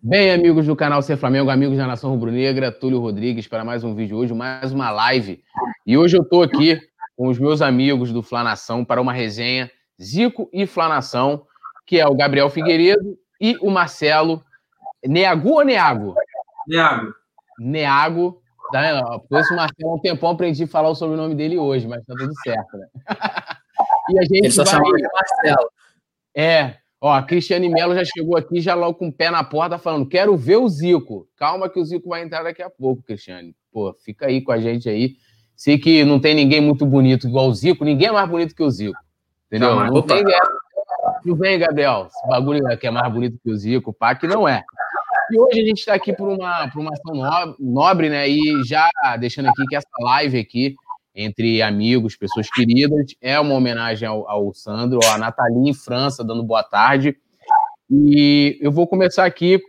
Bem, amigos do canal Ser Flamengo, amigos da Nação Rubro-Negra, Túlio Rodrigues para mais um vídeo hoje, mais uma live. E hoje eu estou aqui com os meus amigos do Flanação para uma resenha Zico e Flanação, que é o Gabriel Figueiredo e o Marcelo Neagu ou Neago? Neago. Neago. Tá, conheço o Marcelo há um tempão, aprendi a falar o sobrenome dele hoje, mas tá tudo certo, né? e a gente Ele só vai... chamou de Marcelo. É, Ó, a Cristiane Melo já chegou aqui, já logo com o pé na porta, falando: quero ver o Zico. Calma que o Zico vai entrar daqui a pouco, Cristiane. Pô, fica aí com a gente aí. Sei que não tem ninguém muito bonito igual o Zico, ninguém é mais bonito que o Zico. Entendeu? Não, não tem Não vem, Gabriel. Esse bagulho que é mais bonito que o Zico, pá, que não é. E hoje a gente está aqui por uma, por uma ação nobre, né? E já deixando aqui que essa live aqui entre amigos, pessoas queridas. É uma homenagem ao, ao Sandro, a Nathalie em França, dando boa tarde. E eu vou começar aqui,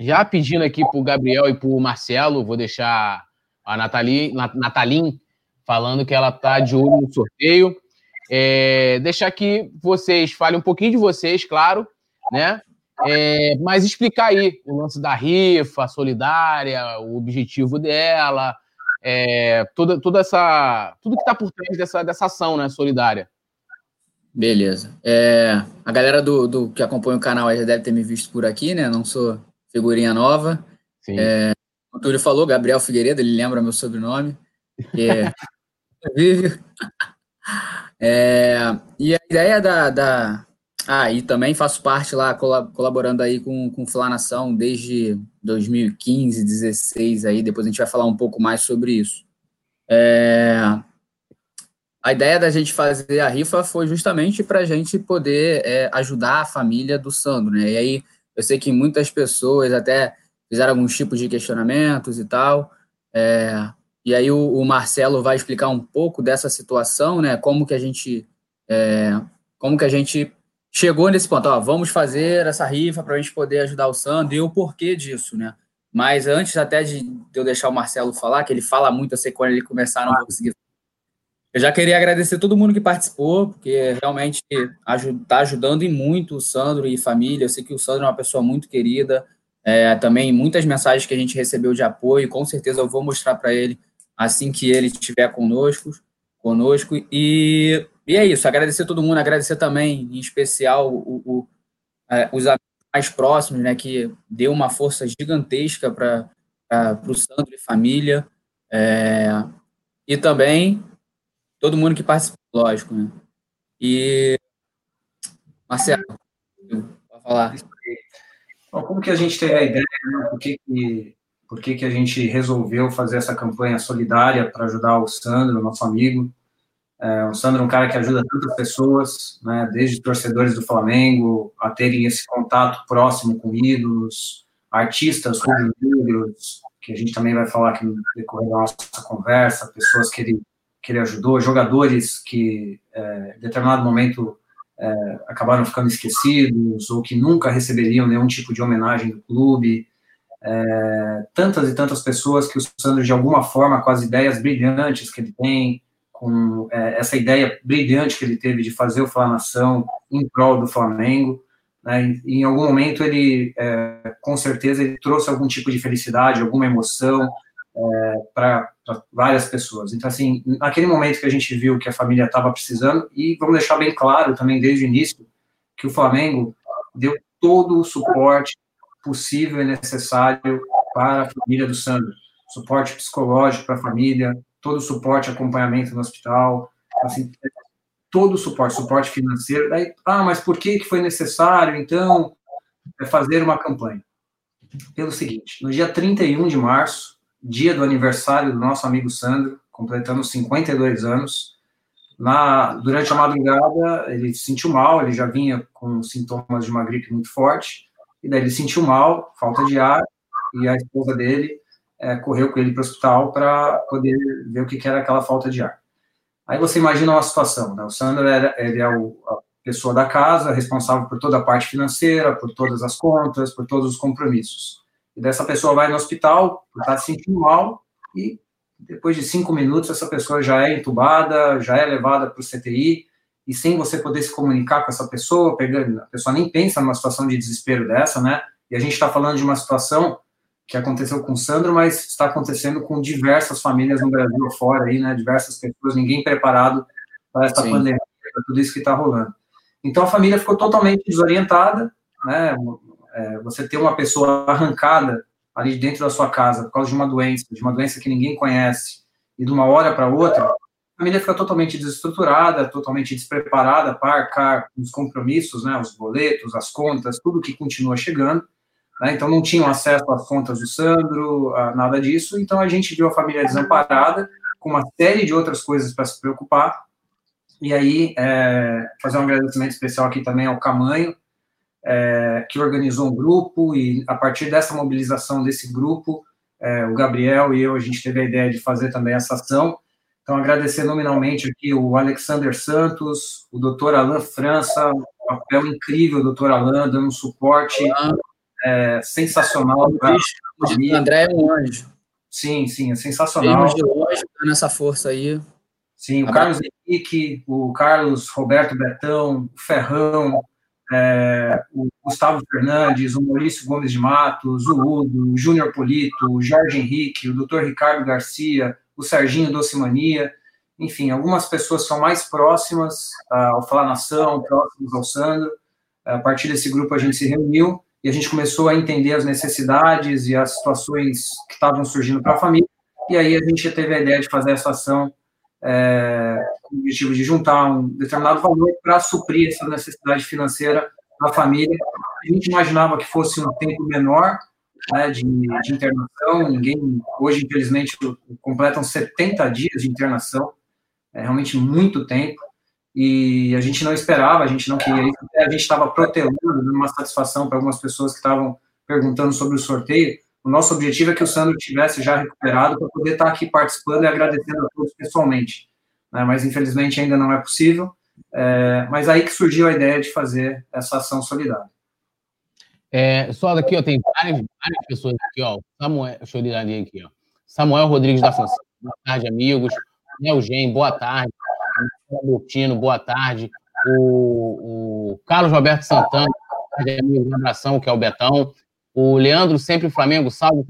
já pedindo aqui para o Gabriel e para o Marcelo, vou deixar a Nathalie, Nathalie falando que ela está de olho no sorteio. É, deixar que vocês falem um pouquinho de vocês, claro, né? É, mas explicar aí o lance da rifa solidária, o objetivo dela, é, toda, toda essa. Tudo que está por trás dessa, dessa ação né, solidária. Beleza. É, a galera do, do que acompanha o canal já deve ter me visto por aqui, né? Não sou figurinha nova. Sim. É, o Túlio falou, Gabriel Figueiredo, ele lembra meu sobrenome. É, vive. É, e a ideia da, da, ah, e também faço parte lá, colaborando aí com, com Flanação desde 2015, 16 aí, depois a gente vai falar um pouco mais sobre isso. É... A ideia da gente fazer a rifa foi justamente para a gente poder é, ajudar a família do Sandro, né? E aí, eu sei que muitas pessoas até fizeram alguns tipos de questionamentos e tal, é... e aí o, o, Marcelo vai explicar um pouco dessa situação, né? Como que a gente... É, como que a gente chegou nesse ponto, ó, vamos fazer essa rifa para a gente poder ajudar o Sandro e o porquê disso, né? Mas antes até de eu deixar o Marcelo falar, que ele fala muito, eu sei quando ele começar não vou conseguir. Eu já queria agradecer todo mundo que participou, porque realmente está ajudando e muito o Sandro e família. Eu sei que o Sandro é uma pessoa muito querida. É, também muitas mensagens que a gente recebeu de apoio, com certeza eu vou mostrar para ele assim que ele estiver conosco. conosco. E e é isso, agradecer todo mundo, agradecer também, em especial, o, o é, os amigos mais próximos, né, que deu uma força gigantesca para o Sandro e família. É, e também todo mundo que participou, lógico. Né? E Marcelo, pode falar. Bom, como que a gente teve a ideia, né? por, que, que, por que, que a gente resolveu fazer essa campanha solidária para ajudar o Sandro, nosso amigo? É, o Sandro é um cara que ajuda tantas pessoas, né, desde torcedores do Flamengo a terem esse contato próximo com ídolos, artistas rubro-negros, que a gente também vai falar aqui no decorrer da nossa conversa, pessoas que ele, que ele ajudou, jogadores que é, em determinado momento é, acabaram ficando esquecidos ou que nunca receberiam nenhum tipo de homenagem do clube. É, tantas e tantas pessoas que o Sandro, de alguma forma, com as ideias brilhantes que ele tem, com é, essa ideia brilhante que ele teve de fazer o Flanação em prol do Flamengo. Né, em algum momento ele, é, com certeza, ele trouxe algum tipo de felicidade, alguma emoção é, para várias pessoas. Então, assim, naquele momento que a gente viu que a família estava precisando, e vamos deixar bem claro também desde o início, que o Flamengo deu todo o suporte possível e necessário para a família do Sandro. Suporte psicológico para a família, todo o suporte, acompanhamento no hospital, assim, todo o suporte, suporte financeiro. Daí, ah, mas por que, foi necessário, então, é fazer uma campanha? Pelo seguinte, no dia 31 de março, dia do aniversário do nosso amigo Sandro, completando 52 anos, na, durante a madrugada, ele se sentiu mal, ele já vinha com sintomas de uma gripe muito forte, e daí ele sentiu mal, falta de ar, e a esposa dele é, correu com ele para o hospital para poder ver o que, que, era aquela falta de ar. Aí você imagina uma situação, né? O Sandro era, ele é o, a pessoa da casa, responsável por toda a parte financeira, por todas as contas, por todos os compromissos. E dessa pessoa vai no hospital, está se sentindo mal, e depois de cinco minutos essa pessoa já é entubada, já é levada para o CTI, e sem você poder se comunicar com essa pessoa, pegando, a pessoa nem pensa numa situação de desespero dessa, né? E a gente está falando de uma situação que aconteceu com o Sandro, mas está acontecendo com diversas famílias no Brasil fora aí, né? Diversas pessoas, ninguém preparado para essa Sim. pandemia, para tudo isso que está rolando. Então a família ficou totalmente desorientada, né? É, você ter uma pessoa arrancada ali dentro da sua casa por causa de uma doença, de uma doença que ninguém conhece, e de uma hora para outra, a família fica totalmente desestruturada, totalmente despreparada para arcar os compromissos, né, os boletos, as contas, tudo que continua chegando. Né, então não tinham acesso às contas do Sandro, nada disso. Então a gente viu a família desamparada, com uma série de outras coisas para se preocupar. E aí, é, fazer um agradecimento especial aqui também ao Camanho, é, que organizou um grupo, e a partir dessa mobilização desse grupo, é, o Gabriel e eu, a gente teve a ideia de fazer também essa ação. Então, agradecer nominalmente aqui o Alexander Santos, o doutor Alain França, um papel incrível, doutor Alain, dando um suporte é, sensacional para O André é um anjo. Sim, sim, é sensacional. de longe, nessa força aí. Sim, o Carlos Henrique, o Carlos Roberto Betão, o Ferrão, é, o Gustavo Fernandes, o Maurício Gomes de Matos, o Udo, o Júnior Polito, o Jorge Henrique, o Dr. Ricardo Garcia, o Serginho Docimania, enfim, algumas pessoas são mais próximas ao Falar Nação, próximas ao Sandro. A partir desse grupo a gente se reuniu e a gente começou a entender as necessidades e as situações que estavam surgindo para a família. E aí a gente teve a ideia de fazer essa ação é, com o objetivo de juntar um determinado valor para suprir essa necessidade financeira da família. A gente imaginava que fosse um tempo menor né, de, de, internação, ninguém, hoje, infelizmente, completam 70 dias de internação, é realmente muito tempo, e a gente não esperava, a gente não queria isso, a gente estava protelando, dando uma satisfação para algumas pessoas que estavam perguntando sobre o sorteio, o nosso objetivo é que o Sandro tivesse já recuperado para poder estar aqui participando e agradecendo a todos pessoalmente. Né? Mas, infelizmente, ainda não é possível. É, mas aí que surgiu a ideia de fazer essa ação solidária. É, só daqui, ó, tem várias, várias pessoas aqui, ó. Samuel, deixa eu aqui, ó. Samuel Rodrigues da Fonseca, boa tarde, amigos. Nelgen, boa tarde. Bertino, boa tarde. O, o Carlos Roberto Santana, um abração, que é o Betão. O Leandro, sempre Flamengo, salve,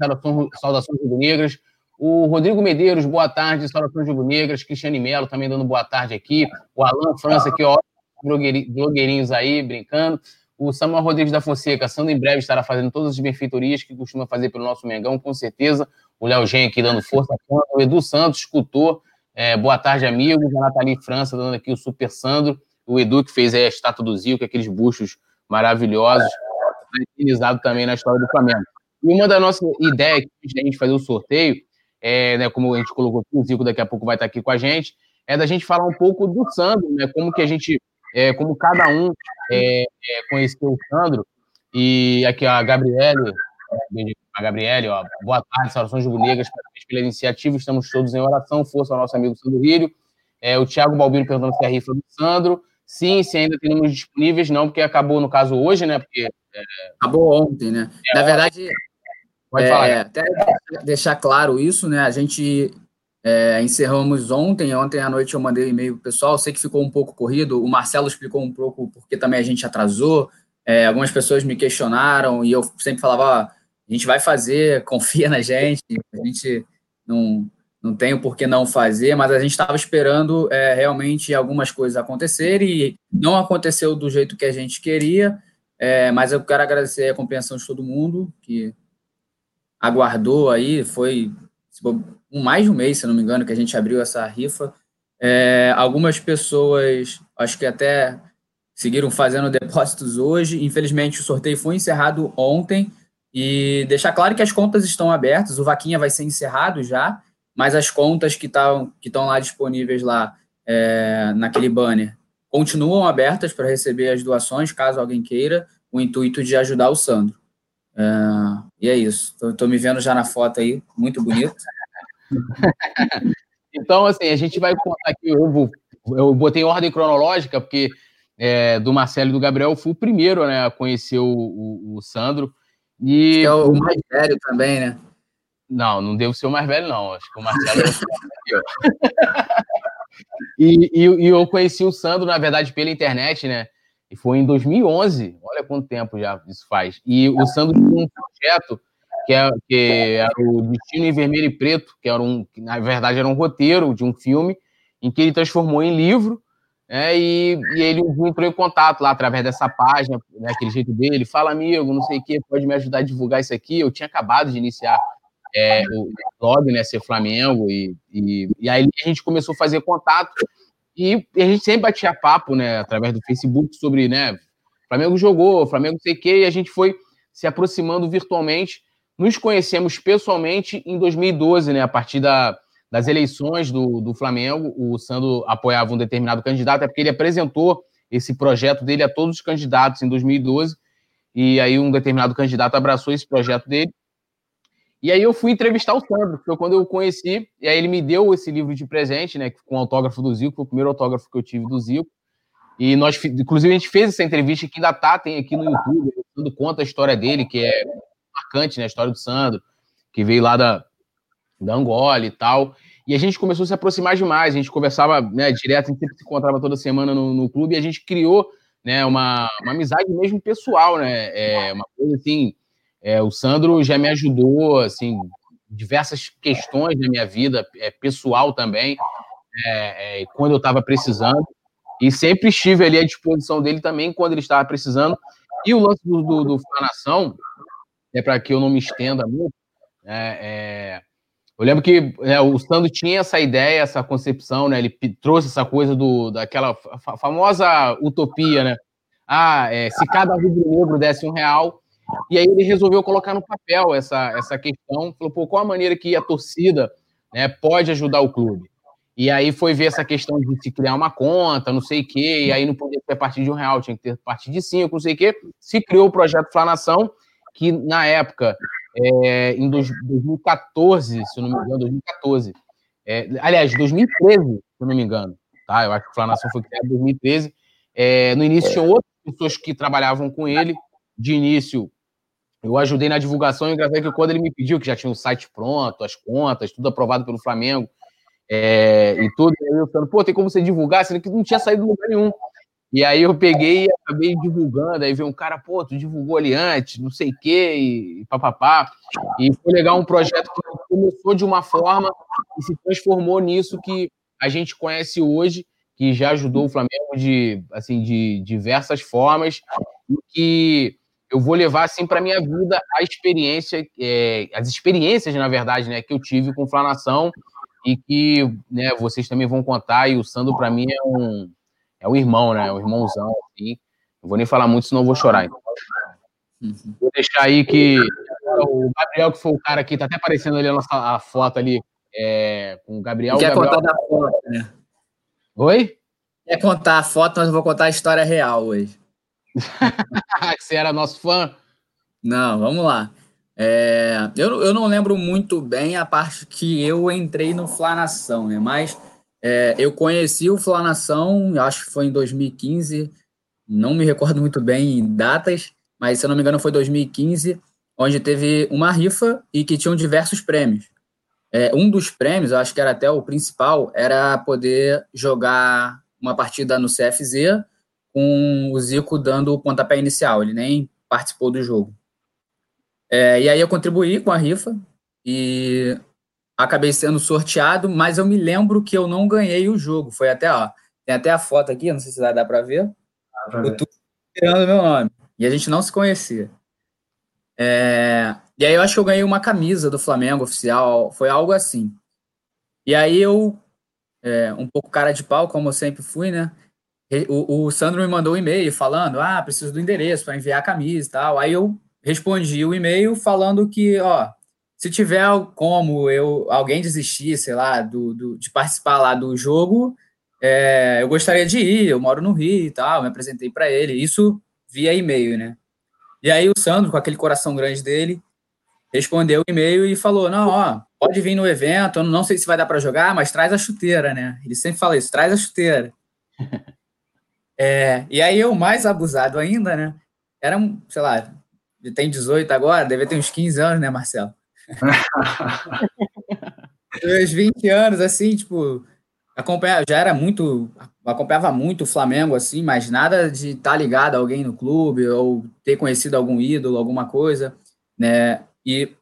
saudações rubro-negras. O Rodrigo Medeiros, boa tarde, saudações rubro-negras. Cristiane Melo também dando boa tarde aqui. O Alan França, aqui, ó, blogueirinhos aí, brincando. O Samuel Rodrigues da Fonseca, Sandro em breve estará fazendo todas as benfeitorias que costuma fazer pelo nosso Mengão, com certeza. O Léo Gen aqui dando força. O Edu Santos, escultor. É, boa tarde, amigos. A Nathalie França dando aqui o Super Sandro. O Edu que fez aí a estátua do Zico, aqueles buchos maravilhosos utilizado também na história do Flamengo. E uma das nossas ideias de a gente fazer o sorteio, é, né, como a gente colocou aqui, o Zico daqui a pouco vai estar aqui com a gente, é da gente falar um pouco do Sandro, né, como que a gente, é, como cada um é, é conheceu o Sandro, e aqui a Gabriele, a Gabriele, ó, boa tarde, saudações rubro-negras, parabéns pela iniciativa, estamos todos em oração, força ao nosso amigo Sandro Rírio, é, o Thiago Balbino perguntando se é a rifa do Sandro, sim, se ainda tem números disponíveis, não, porque acabou no caso hoje, né, porque Acabou ontem, né? É, Na verdade, pode é, falar. Até deixar claro isso, né? A gente é, encerramos ontem, ontem à noite eu mandei um e-mail pro pessoal, sei que ficou um pouco corrido, o Marcelo explicou um pouco porque também a gente atrasou, é, algumas pessoas me questionaram e eu sempre falava, a gente vai fazer, confia na gente, a gente não, não tem o por que não fazer, mas a gente estava esperando é, realmente algumas coisas acontecerem e não aconteceu do jeito que a gente queria, é, mas eu quero agradecer a compreensão de todo mundo que aguardou aí. Foi mais de um mês, se não me engano, que a gente abriu essa rifa. É, algumas pessoas, acho que até seguiram fazendo depósitos hoje. Infelizmente, o sorteio foi encerrado ontem. E deixar claro que as contas estão abertas. O Vaquinha vai ser encerrado já, mas as contas que estão que lá disponíveis lá é, naquele banner continuam abertas para receber as doações, caso alguém queira, o intuito de ajudar o Sandro. É, e é isso. Estou me vendo já na foto aí, muito bonito. então, assim, a gente vai contar aqui. Eu, vou, eu botei ordem cronológica, porque é, do Marcelo e do Gabriel, eu fui o primeiro né, a conhecer o, o, o Sandro. E... é o mais velho também, né? Não, não devo ser o mais velho, não. Acho que o Marcelo é o e, e, e, eu conheci o Sandro, na verdade, pela internet, né? E foi em 2011. Olha quanto tempo já isso faz. E o Sandro tinha um projeto que, é, que era o Destino em Vermelho e Preto, que era um, que na verdade era um roteiro de um filme, em que ele transformou em livro é, e, e, ele entrou em contato lá através dessa página, né, aquele jeito dele, fala amigo, não sei o que, pode me ajudar a divulgar isso aqui. Eu tinha acabado de iniciar é, o blog, né, ser Flamengo, e, e, e, aí a gente começou a fazer contato e, a gente sempre batia papo, né, através do Facebook sobre, né, Flamengo jogou, Flamengo não sei o que, e a gente foi se aproximando virtualmente. Nos conhecemos pessoalmente em 2012, né, a partir da, das eleições do, do Flamengo, o Sandro apoiava um determinado candidato, é porque ele apresentou esse projeto dele a todos os candidatos em 2012, e aí um determinado candidato abraçou esse projeto dele. E aí eu fui entrevistar o Sandro, foi quando eu conheci, e aí ele me deu esse livro de presente, né, com o autógrafo do Zico, foi o primeiro autógrafo que eu tive do Zico. E nós, inclusive, a gente fez essa entrevista que ainda tá, tem aqui no YouTube, o Sandro conta a história dele, que é marcante, né, a história do Sandro, que veio lá da, da Angola e tal. E a gente começou a se aproximar demais, a gente conversava né, direto, a gente sempre se encontrava toda semana no, no clube e a gente criou né, uma, uma amizade mesmo pessoal, né? É, uma coisa assim. É, o Sandro já me ajudou, assim, diversas questões da minha vida, é, pessoal também, é, é quando eu estava precisando. E sempre estive ali à disposição dele também quando ele estava precisando. E o lance do, do, do é para que eu não me estenda muito, né, é, eu lembro que né, o Sandro tinha essa ideia, essa concepção, né? Ele trouxe essa coisa do, daquela famosa utopia, né? Ah, é, se cada rubro-negro desse um real, e aí ele resolveu colocar no papel essa, essa questão, falou, pô, qual a maneira que a torcida né, pode ajudar o clube? E aí foi ver essa questão de se criar uma conta, não sei o quê, e aí não podia ter a partir de um real, tinha que ter a partir de cinco, não sei o quê. Se criou o projeto Flanação, que na época é, em 2014, se não me engano, 2014. É, aliás, 2013, se não me engano. Tá? Eu acho que a Flanação foi criada em 2013. É, no início, tinham outras pessoas que trabalhavam com ele. De início, eu ajudei na divulgação. E engraçado que quando ele me pediu, que já tinha o site pronto, as contas, tudo aprovado pelo Flamengo, é, e tudo, eu falando, pô, tem como você divulgar? Sendo que não tinha saído de lugar nenhum. E aí eu peguei e acabei divulgando, aí veio um cara, pô, tu divulgou ali antes, não sei o quê, e papapá. E foi legal um projeto que começou de uma forma e se transformou nisso que a gente conhece hoje, que já ajudou o Flamengo de, assim, de diversas formas, e que eu vou levar assim para minha vida a experiência, é, as experiências, na verdade, né, que eu tive com o Flanação e que né, vocês também vão contar, e o Sandro, para mim, é um é o irmão, né? É o irmãozão, assim. Não vou nem falar muito, senão eu vou chorar. Então. Uhum. Vou deixar aí que o Gabriel, que foi o cara aqui, tá até aparecendo ali a nossa a foto ali é, com o Gabriel. Quer Gabriel... contar da foto, né? Oi? Quer contar a foto, mas eu vou contar a história real hoje. Você era nosso fã? Não, vamos lá. É, eu, eu não lembro muito bem a parte que eu entrei no Flanação, né? Mas é, eu conheci o Flanação, acho que foi em 2015, não me recordo muito bem em datas, mas se eu não me engano foi 2015, onde teve uma rifa e que tinham diversos prêmios. É, um dos prêmios, acho que era até o principal, era poder jogar uma partida no CFZ com o Zico dando o pontapé inicial, ele nem participou do jogo. É, e aí eu contribuí com a rifa e acabei sendo sorteado, mas eu me lembro que eu não ganhei o jogo. Foi até, ó, tem até a foto aqui, não sei se vai dar para ver. Eu tô tirando meu nome. E a gente não se conhecia. É... E aí eu acho que eu ganhei uma camisa do Flamengo oficial, foi algo assim. E aí eu, é, um pouco cara de pau, como eu sempre fui, né? O, o Sandro me mandou um e-mail falando, ah, preciso do endereço para enviar a camisa e tal. Aí eu respondi o e-mail falando que, ó, se tiver como eu alguém desistir, sei lá, do, do de participar lá do jogo, é, eu gostaria de ir, eu moro no Rio e tal, me apresentei para ele, isso via e-mail, né? E aí o Sandro, com aquele coração grande dele, respondeu o e-mail e falou: Não, ó, pode vir no evento, eu não sei se vai dar para jogar, mas traz a chuteira, né? Ele sempre fala isso: traz a chuteira. é, e aí eu, mais abusado ainda, né? Era, sei lá, ele tem 18 agora, deve ter uns 15 anos, né, Marcelo? Meus 20 anos, assim, tipo, acompanhava, já era muito, acompanhava muito o Flamengo, assim, mas nada de estar tá ligado a alguém no clube ou ter conhecido algum ídolo, alguma coisa, né? E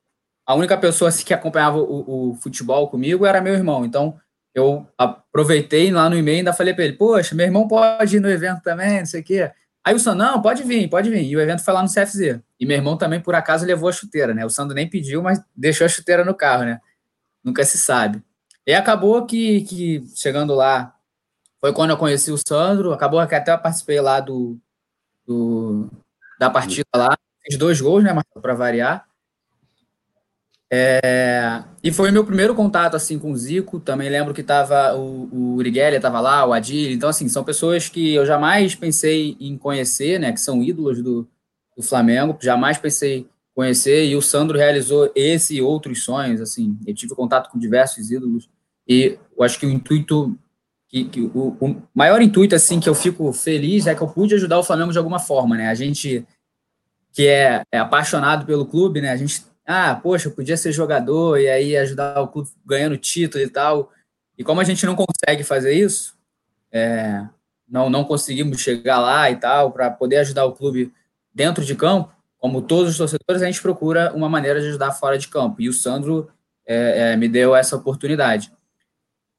a única pessoa assim, que acompanhava o, o futebol comigo era meu irmão. Então, eu aproveitei lá no e-mail e ainda falei para ele, poxa, meu irmão pode ir no evento também, não sei o quê. Aí o Sandro, não, pode vir, pode vir. E o evento foi lá no CFZ. E meu irmão também, por acaso, levou a chuteira, né? O Sandro nem pediu, mas deixou a chuteira no carro, né? Nunca se sabe. E acabou que, que chegando lá, foi quando eu conheci o Sandro, acabou que até eu participei lá do, do da partida lá, fiz dois gols, né, para variar. É, e foi meu primeiro contato assim com o Zico. Também lembro que tava o, o estava lá, o Adil. Então assim, são pessoas que eu jamais pensei em conhecer, né, que são ídolos do, do Flamengo. Jamais pensei conhecer e o Sandro realizou esse e outros sonhos, assim. Eu tive contato com diversos ídolos e eu acho que o intuito que, que o, o, maior intuito assim que eu fico feliz é que eu pude ajudar o Flamengo de alguma forma, né? A gente que é, é apaixonado pelo clube, né? A gente ah, poxa, eu podia ser jogador e aí ajudar o clube ganhando título e tal. E como a gente não consegue fazer isso, é, não, não conseguimos chegar lá e tal, para poder ajudar o clube dentro de campo, como todos os torcedores, a gente procura uma maneira de ajudar fora de campo. E o Sandro é, é, me deu essa oportunidade.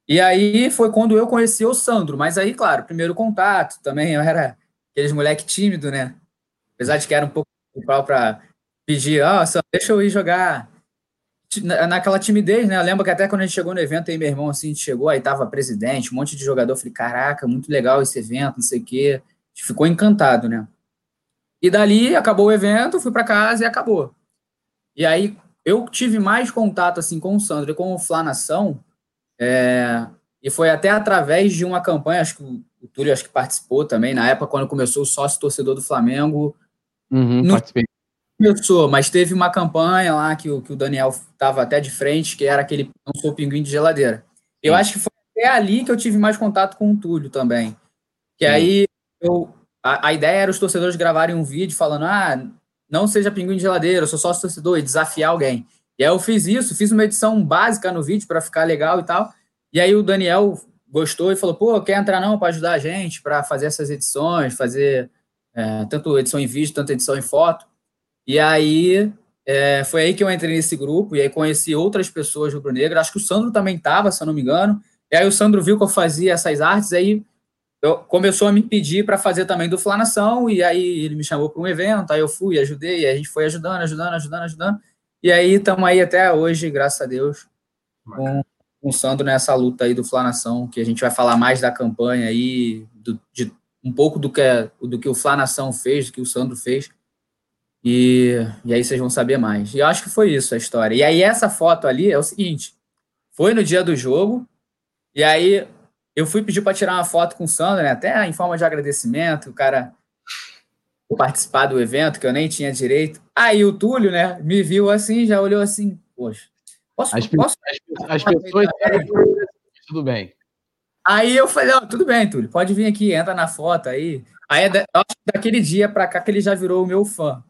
E aí foi quando eu conheci o Sandro, mas aí, claro, primeiro contato também, eu era aqueles moleque tímido, né? Apesar de que era um pouco para pedir, ó, oh, deixa eu ir jogar. Naquela timidez, né? Eu lembro que até quando a gente chegou no evento aí, meu irmão, assim, a gente chegou, aí tava presidente, um monte de jogador. Eu falei, caraca, muito legal esse evento, não sei o quê. A gente ficou encantado, né? E dali acabou o evento, fui para casa e acabou. E aí eu tive mais contato assim com o Sandro e com o Flanação, é, e foi até através de uma campanha, acho que o, o Túlio acho que participou também, na época quando começou o sócio torcedor do Flamengo. Uhum, no, participei começou, mas teve uma campanha lá que o, que o Daniel estava até de frente, que era aquele Não Sou Pinguim de Geladeira. Eu Sim. acho que foi até ali que eu tive mais contato com o Túlio também. Que Sim. aí eu, a, a, ideia era os torcedores gravarem um vídeo falando: ah, não seja pinguim de geladeira, eu sou sócio torcedor, e desafiar alguém. E aí eu fiz isso, fiz uma edição básica no vídeo para ficar legal e tal. E aí o Daniel gostou e falou: pô, quer entrar não para ajudar a gente, para fazer essas edições, fazer é, tanto edição em vídeo, tanto edição em foto. E aí é, foi aí que eu entrei nesse grupo e aí conheci outras pessoas rubro-negras. Acho que o Sandro também estava, se eu não me engano. E aí o Sandro viu que eu fazia essas artes, aí eu, começou a me pedir para fazer também do Flanação, e aí ele me chamou para um evento, aí eu fui, ajudei, e a gente foi ajudando, ajudando, ajudando, ajudando. E aí estamos aí até hoje, graças a Deus, com, com o Sandro nessa luta aí do Flanação, que a gente vai falar mais da campanha aí, do, de um pouco do que, do que o Flanação fez, do que o Sandro fez. E, e aí vocês vão saber mais. E eu acho que foi isso a história. E aí essa foto ali é o seguinte: foi no dia do jogo, e aí eu fui pedir para tirar uma foto com o Sandro, né? Até em forma de agradecimento, o cara participar do evento, que eu nem tinha direito. Aí o Túlio, né, me viu assim, já olhou assim, poxa, posso, as, posso... as, as pessoas tudo bem. Aí eu falei, ó, oh, tudo bem, Túlio, pode vir aqui, entra na foto aí. Aí, eu acho que daquele dia para cá que ele já virou o meu fã.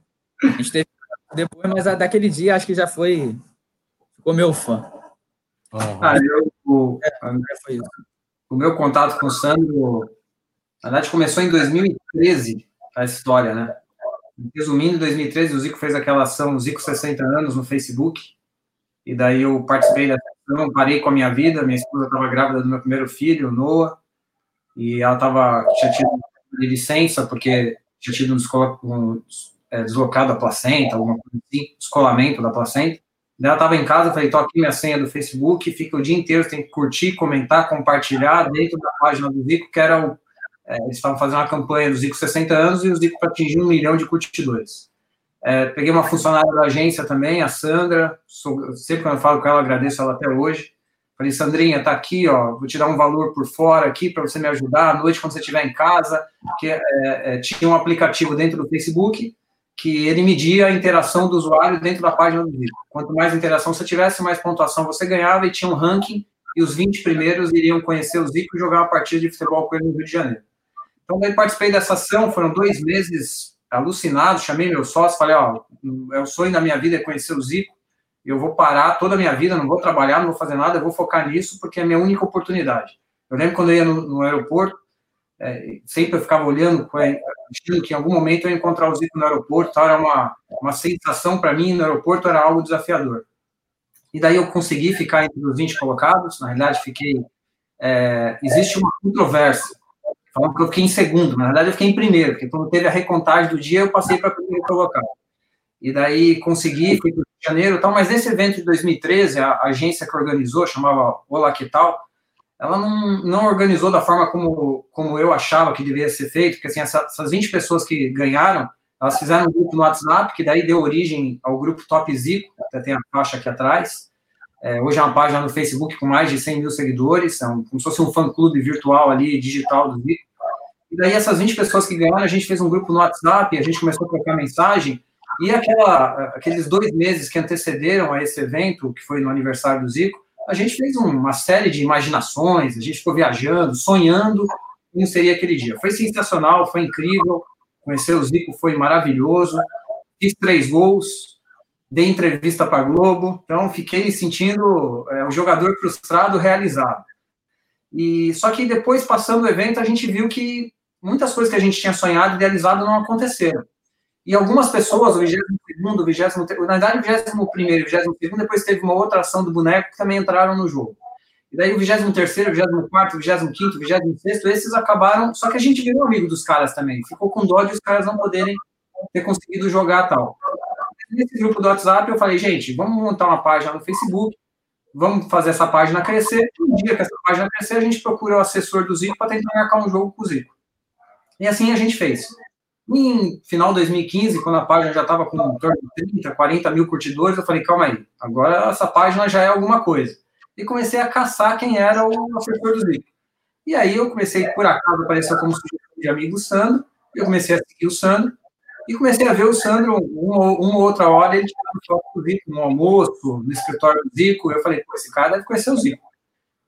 A gente teve depois, mas daquele dia acho que já foi. Ficou meu fã. Uhum. Ah, eu, o, é, o meu contato com o Sandro, na verdade, começou em 2013, a história, né? Resumindo, em 2013, o Zico fez aquela ação Zico 60 anos no Facebook, e daí eu participei da ação, parei com a minha vida, minha esposa estava grávida do meu primeiro filho, Noah, e ela tava, tinha tido de licença, porque tinha tido um, é, deslocado a placenta, alguma coisa assim, descolamento da placenta. Daí ela estava em casa, falei, tô aqui minha senha do Facebook, fica o dia inteiro, tem que curtir, comentar, compartilhar dentro da página do Zico, que era o. É, eles estavam fazendo uma campanha do Zico 60 anos e o Zico para atingir um milhão de curtidores. É, peguei uma funcionária da agência também, a Sandra, sou, sempre quando eu falo com ela, agradeço ela até hoje. Falei, Sandrinha, tá aqui, ó, vou te dar um valor por fora aqui para você me ajudar à noite quando você estiver em casa, que é, é, tinha um aplicativo dentro do Facebook que ele media a interação do usuário dentro da página do vídeo. Quanto mais interação você tivesse, mais pontuação você ganhava e tinha um ranking, e os 20 primeiros iriam conhecer o Zico e jogar uma partida de futebol com ele no Rio de Janeiro. Então, daí participei dessa ação, foram dois meses alucinados, chamei meu sócio, falei, ó, é o sonho da minha vida é conhecer o Zico, eu vou parar toda a minha vida, não vou trabalhar, não vou fazer nada, eu vou focar nisso, porque é a minha única oportunidade. Eu lembro quando eu ia no, no aeroporto, é, sempre eu ficava olhando, achando que em algum momento eu ia encontrar o Zico no aeroporto, era uma, uma sensação para mim no aeroporto, era algo desafiador. E daí eu consegui ficar entre os 20 colocados, na realidade fiquei. É, existe uma controvérsia, falando que eu fiquei em segundo, na verdade eu fiquei em primeiro, porque quando teve a recontagem do dia eu passei para primeiro colocado. E daí consegui, fui para o Rio de Janeiro tal, mas nesse evento de 2013, a agência que organizou, chamava Olá Que Tal, ela não, não organizou da forma como, como eu achava que deveria ser feito, porque assim, essas 20 pessoas que ganharam, elas fizeram um grupo no WhatsApp, que daí deu origem ao grupo Top Zico, até tem a faixa aqui atrás. É, hoje é uma página no Facebook com mais de 100 mil seguidores, é um, como se fosse um fã-clube virtual ali, digital do Zico. E daí essas 20 pessoas que ganharam, a gente fez um grupo no WhatsApp, a gente começou a trocar mensagem, e aquela, aqueles dois meses que antecederam a esse evento, que foi no aniversário do Zico, a gente fez uma série de imaginações, a gente ficou viajando, sonhando como seria aquele dia. Foi sensacional, foi incrível, conhecer o Zico foi maravilhoso, fiz três gols, dei entrevista para Globo, então fiquei sentindo é, um jogador frustrado, realizado. E só que depois, passando o evento, a gente viu que muitas coisas que a gente tinha sonhado, idealizado, não aconteceram. E algumas pessoas, o 22 o 23 na verdade, o 21 e o 22 depois teve uma outra ação do boneco que também entraram no jogo. E daí o 23 o 24 o 25 o 26 esses acabaram, só que a gente virou amigo dos caras também. Ficou com dó de os caras não poderem ter conseguido jogar tal. Nesse grupo do WhatsApp, eu falei, gente, vamos montar uma página no Facebook, vamos fazer essa página crescer. Um dia que essa página crescer, a gente procura o assessor do Zico para tentar marcar um jogo com o Zico. E assim a gente fez. Em final de 2015, quando a página já estava com em torno de 30, 40 mil curtidores, eu falei, calma aí, agora essa página já é alguma coisa. E comecei a caçar quem era o assessor do Zico. E aí eu comecei, por acaso, apareceu como sugestão de amigo Sandro, eu comecei a seguir o Sandro, e comecei a ver o Sandro, uma, uma outra hora, ele tirando foto do Zico, no almoço, no escritório do Zico, eu falei, pô, esse cara deve conhecer o Zico.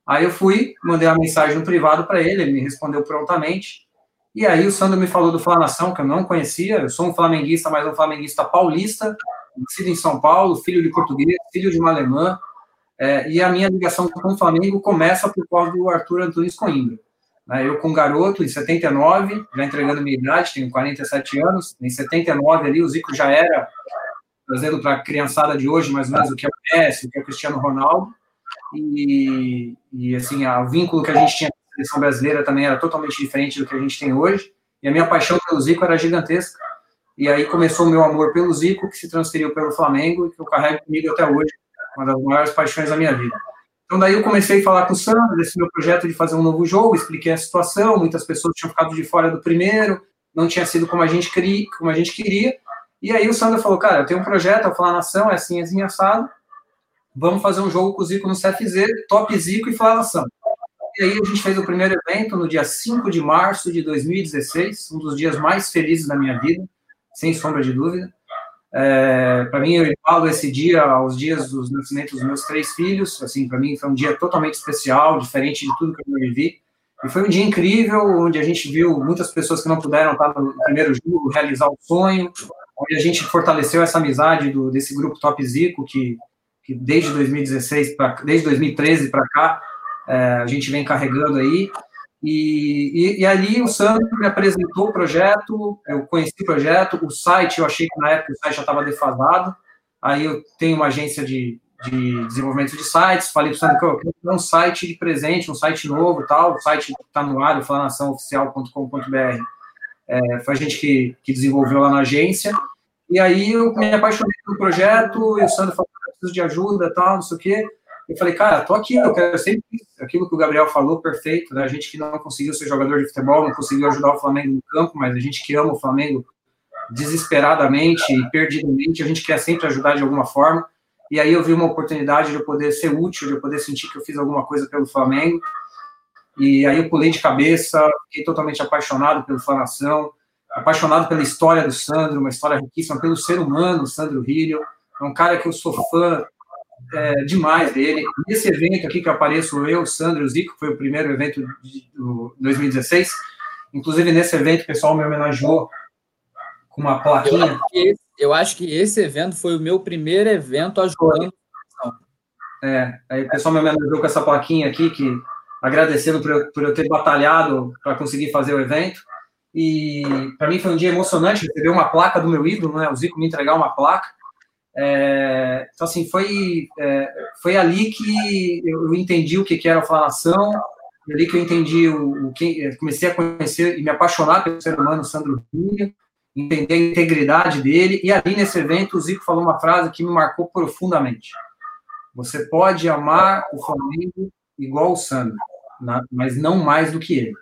Aí eu fui, mandei uma mensagem no privado para ele, ele me respondeu prontamente, e aí o Sandro me falou do Flanação, que eu não conhecia. Eu sou um flamenguista, mas um flamenguista paulista, nascido em São Paulo, filho de português, filho de uma alemã. É, e a minha ligação com o Flamengo começa por causa do Arthur Antunes Coimbra. Né, eu com garoto, em 79, já entregando minha idade, tenho 47 anos. Em 79 ali, o Zico já era, trazendo para a criançada de hoje, mais ou menos, o que é o Messi, o que é o Cristiano Ronaldo. E, e assim, o vínculo que a gente tinha seleção brasileira também era totalmente diferente do que a gente tem hoje. E a minha paixão pelo Zico era gigantesca. E aí começou o meu amor pelo Zico, que se transferiu pelo Flamengo e que eu carrego comigo até hoje, uma das maiores paixões da minha vida. Então daí eu comecei a falar com o Sandro desse meu projeto de fazer um novo jogo, expliquei a situação, muitas pessoas tinham ficado de fora do primeiro, não tinha sido como a gente queria, como a gente queria. E aí o Sandro falou, cara, eu tenho um projeto, a Falar Nação, é assim, é assim, assado, vamos fazer um jogo com o Zico no CFZ, top Zico e Falar Nação. E aí a gente fez o primeiro evento no dia 5 de março de 2016, um dos dias mais felizes da minha vida, sem sombra de dúvida. É, para mim, eu falo esse dia aos dias dos nascimentos dos meus três filhos. Assim, para mim foi um dia totalmente especial, diferente de tudo que eu vivi. E foi um dia incrível, onde a gente viu muitas pessoas que não puderam estar no primeiro jogo realizar o sonho, onde a gente fortaleceu essa amizade do, desse grupo Top Zico, que, que desde 2016, pra, desde 2013 para cá, é, a gente vem carregando aí. E, e, e, ali o Sandro me apresentou o projeto, eu conheci o projeto, o site, eu achei que na época o site já estava defasado, aí eu tenho uma agência de, de desenvolvimento de sites, falei para o Sandro que eu quero um site de presente, um site novo tal, o site está no ar, flanaçãooficial.com.br, é, foi a gente que, que desenvolveu lá na agência, e aí eu me apaixonei pelo projeto, e o Sandro falou, preciso de ajuda, tal, não sei o quê, eu falei, cara, tô aqui, eu quero sempre aquilo que o Gabriel falou, perfeito, né? A gente que não conseguiu ser jogador de futebol, não conseguiu ajudar o Flamengo no campo, mas a gente que ama o Flamengo desesperadamente e perdidamente, a gente quer sempre ajudar de alguma forma. E aí eu vi uma oportunidade de eu poder ser útil, de eu poder sentir que eu fiz alguma coisa pelo Flamengo. E aí eu pulei de cabeça, fiquei totalmente apaixonado pelo Flanação, apaixonado pela história do Sandro, uma história riquíssima pelo ser humano, Sandro Rilho. É um cara que eu sou fã é, demais dele. Nesse evento aqui que eu apareço, eu, Sandro e o Zico, foi o primeiro evento de, 2016. Inclusive, nesse evento, o pessoal me homenageou com uma plaquinha. Eu acho que esse, eu acho que esse evento foi o meu primeiro evento ajudando. É, aí o pessoal me homenageou com essa plaquinha aqui, que agradecendo por eu, por eu ter batalhado para conseguir fazer o evento. E para mim foi um dia emocionante receber uma placa do meu ídolo, né? O Zico me entregar uma placa. É, então, assim, foi, é, foi ali que eu entendi o que, que era falação, ali que eu entendi o, o que comecei a conhecer e me apaixonar pelo ser humano Sandro Júnior, entender a integridade dele. E ali nesse evento, o Zico falou uma frase que me marcou profundamente. Você pode amar o Flamengo igual o Sandro, mas não mais do que ele.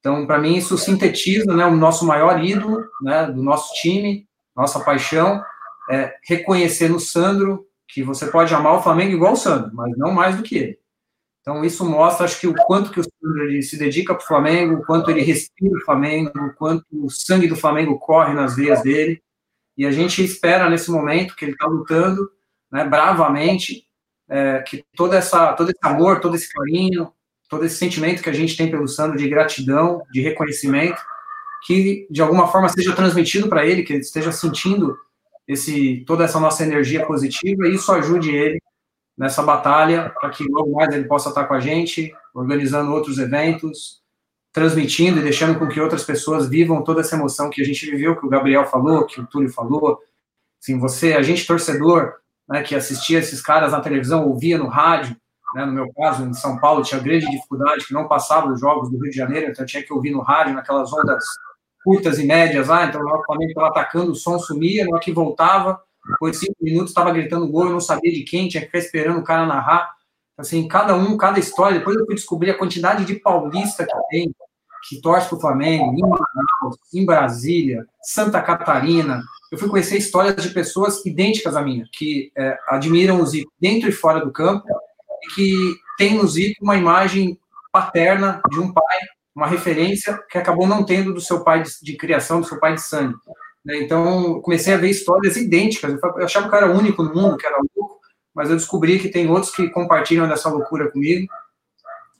Então, para mim, isso sintetiza né, o nosso maior ídolo né, do nosso time, nossa paixão, é reconhecer no Sandro que você pode amar o Flamengo igual o Sandro, mas não mais do que ele. Então, isso mostra, acho que, o quanto que o Sandro se dedica para o Flamengo, o quanto ele respira o Flamengo, o quanto o sangue do Flamengo corre nas veias dele. E a gente espera, nesse momento, que ele está lutando né, bravamente, é, que toda essa, todo esse amor, todo esse carinho, todo esse sentimento que a gente tem pelo Sandro de gratidão, de reconhecimento, que de alguma forma seja transmitido para ele, que ele esteja sentindo esse toda essa nossa energia positiva e isso ajude ele nessa batalha para que logo mais ele possa estar com a gente, organizando outros eventos, transmitindo e deixando com que outras pessoas vivam toda essa emoção que a gente viveu, que o Gabriel falou, que o Túlio falou. Assim, você, a gente torcedor, né, que assistia esses caras na televisão, ouvia no rádio, né, no meu caso, em São Paulo, tinha grande dificuldade, que não passava os jogos do Rio de Janeiro, então tinha que ouvir no rádio, naquelas ondas curtas e médias lá, então o Flamengo estava atacando, o som sumia, na hora que voltava, depois de cinco minutos estava gritando gol, eu não sabia de quem, tinha que ficar esperando o cara narrar. Assim, cada um, cada história. Depois eu fui descobrir a quantidade de paulista que tem, que torce para o Flamengo, em Manaus, em Brasília, Santa Catarina. Eu fui conhecer histórias de pessoas idênticas à minha, que é, admiram o Zico dentro e fora do campo, e que tem no Zico uma imagem paterna de um pai, uma referência que acabou não tendo do seu pai de, de criação, do seu pai de sangue. Né? Então, comecei a ver histórias idênticas. Eu achava que eu era único no mundo, que era louco, mas eu descobri que tem outros que compartilham dessa loucura comigo.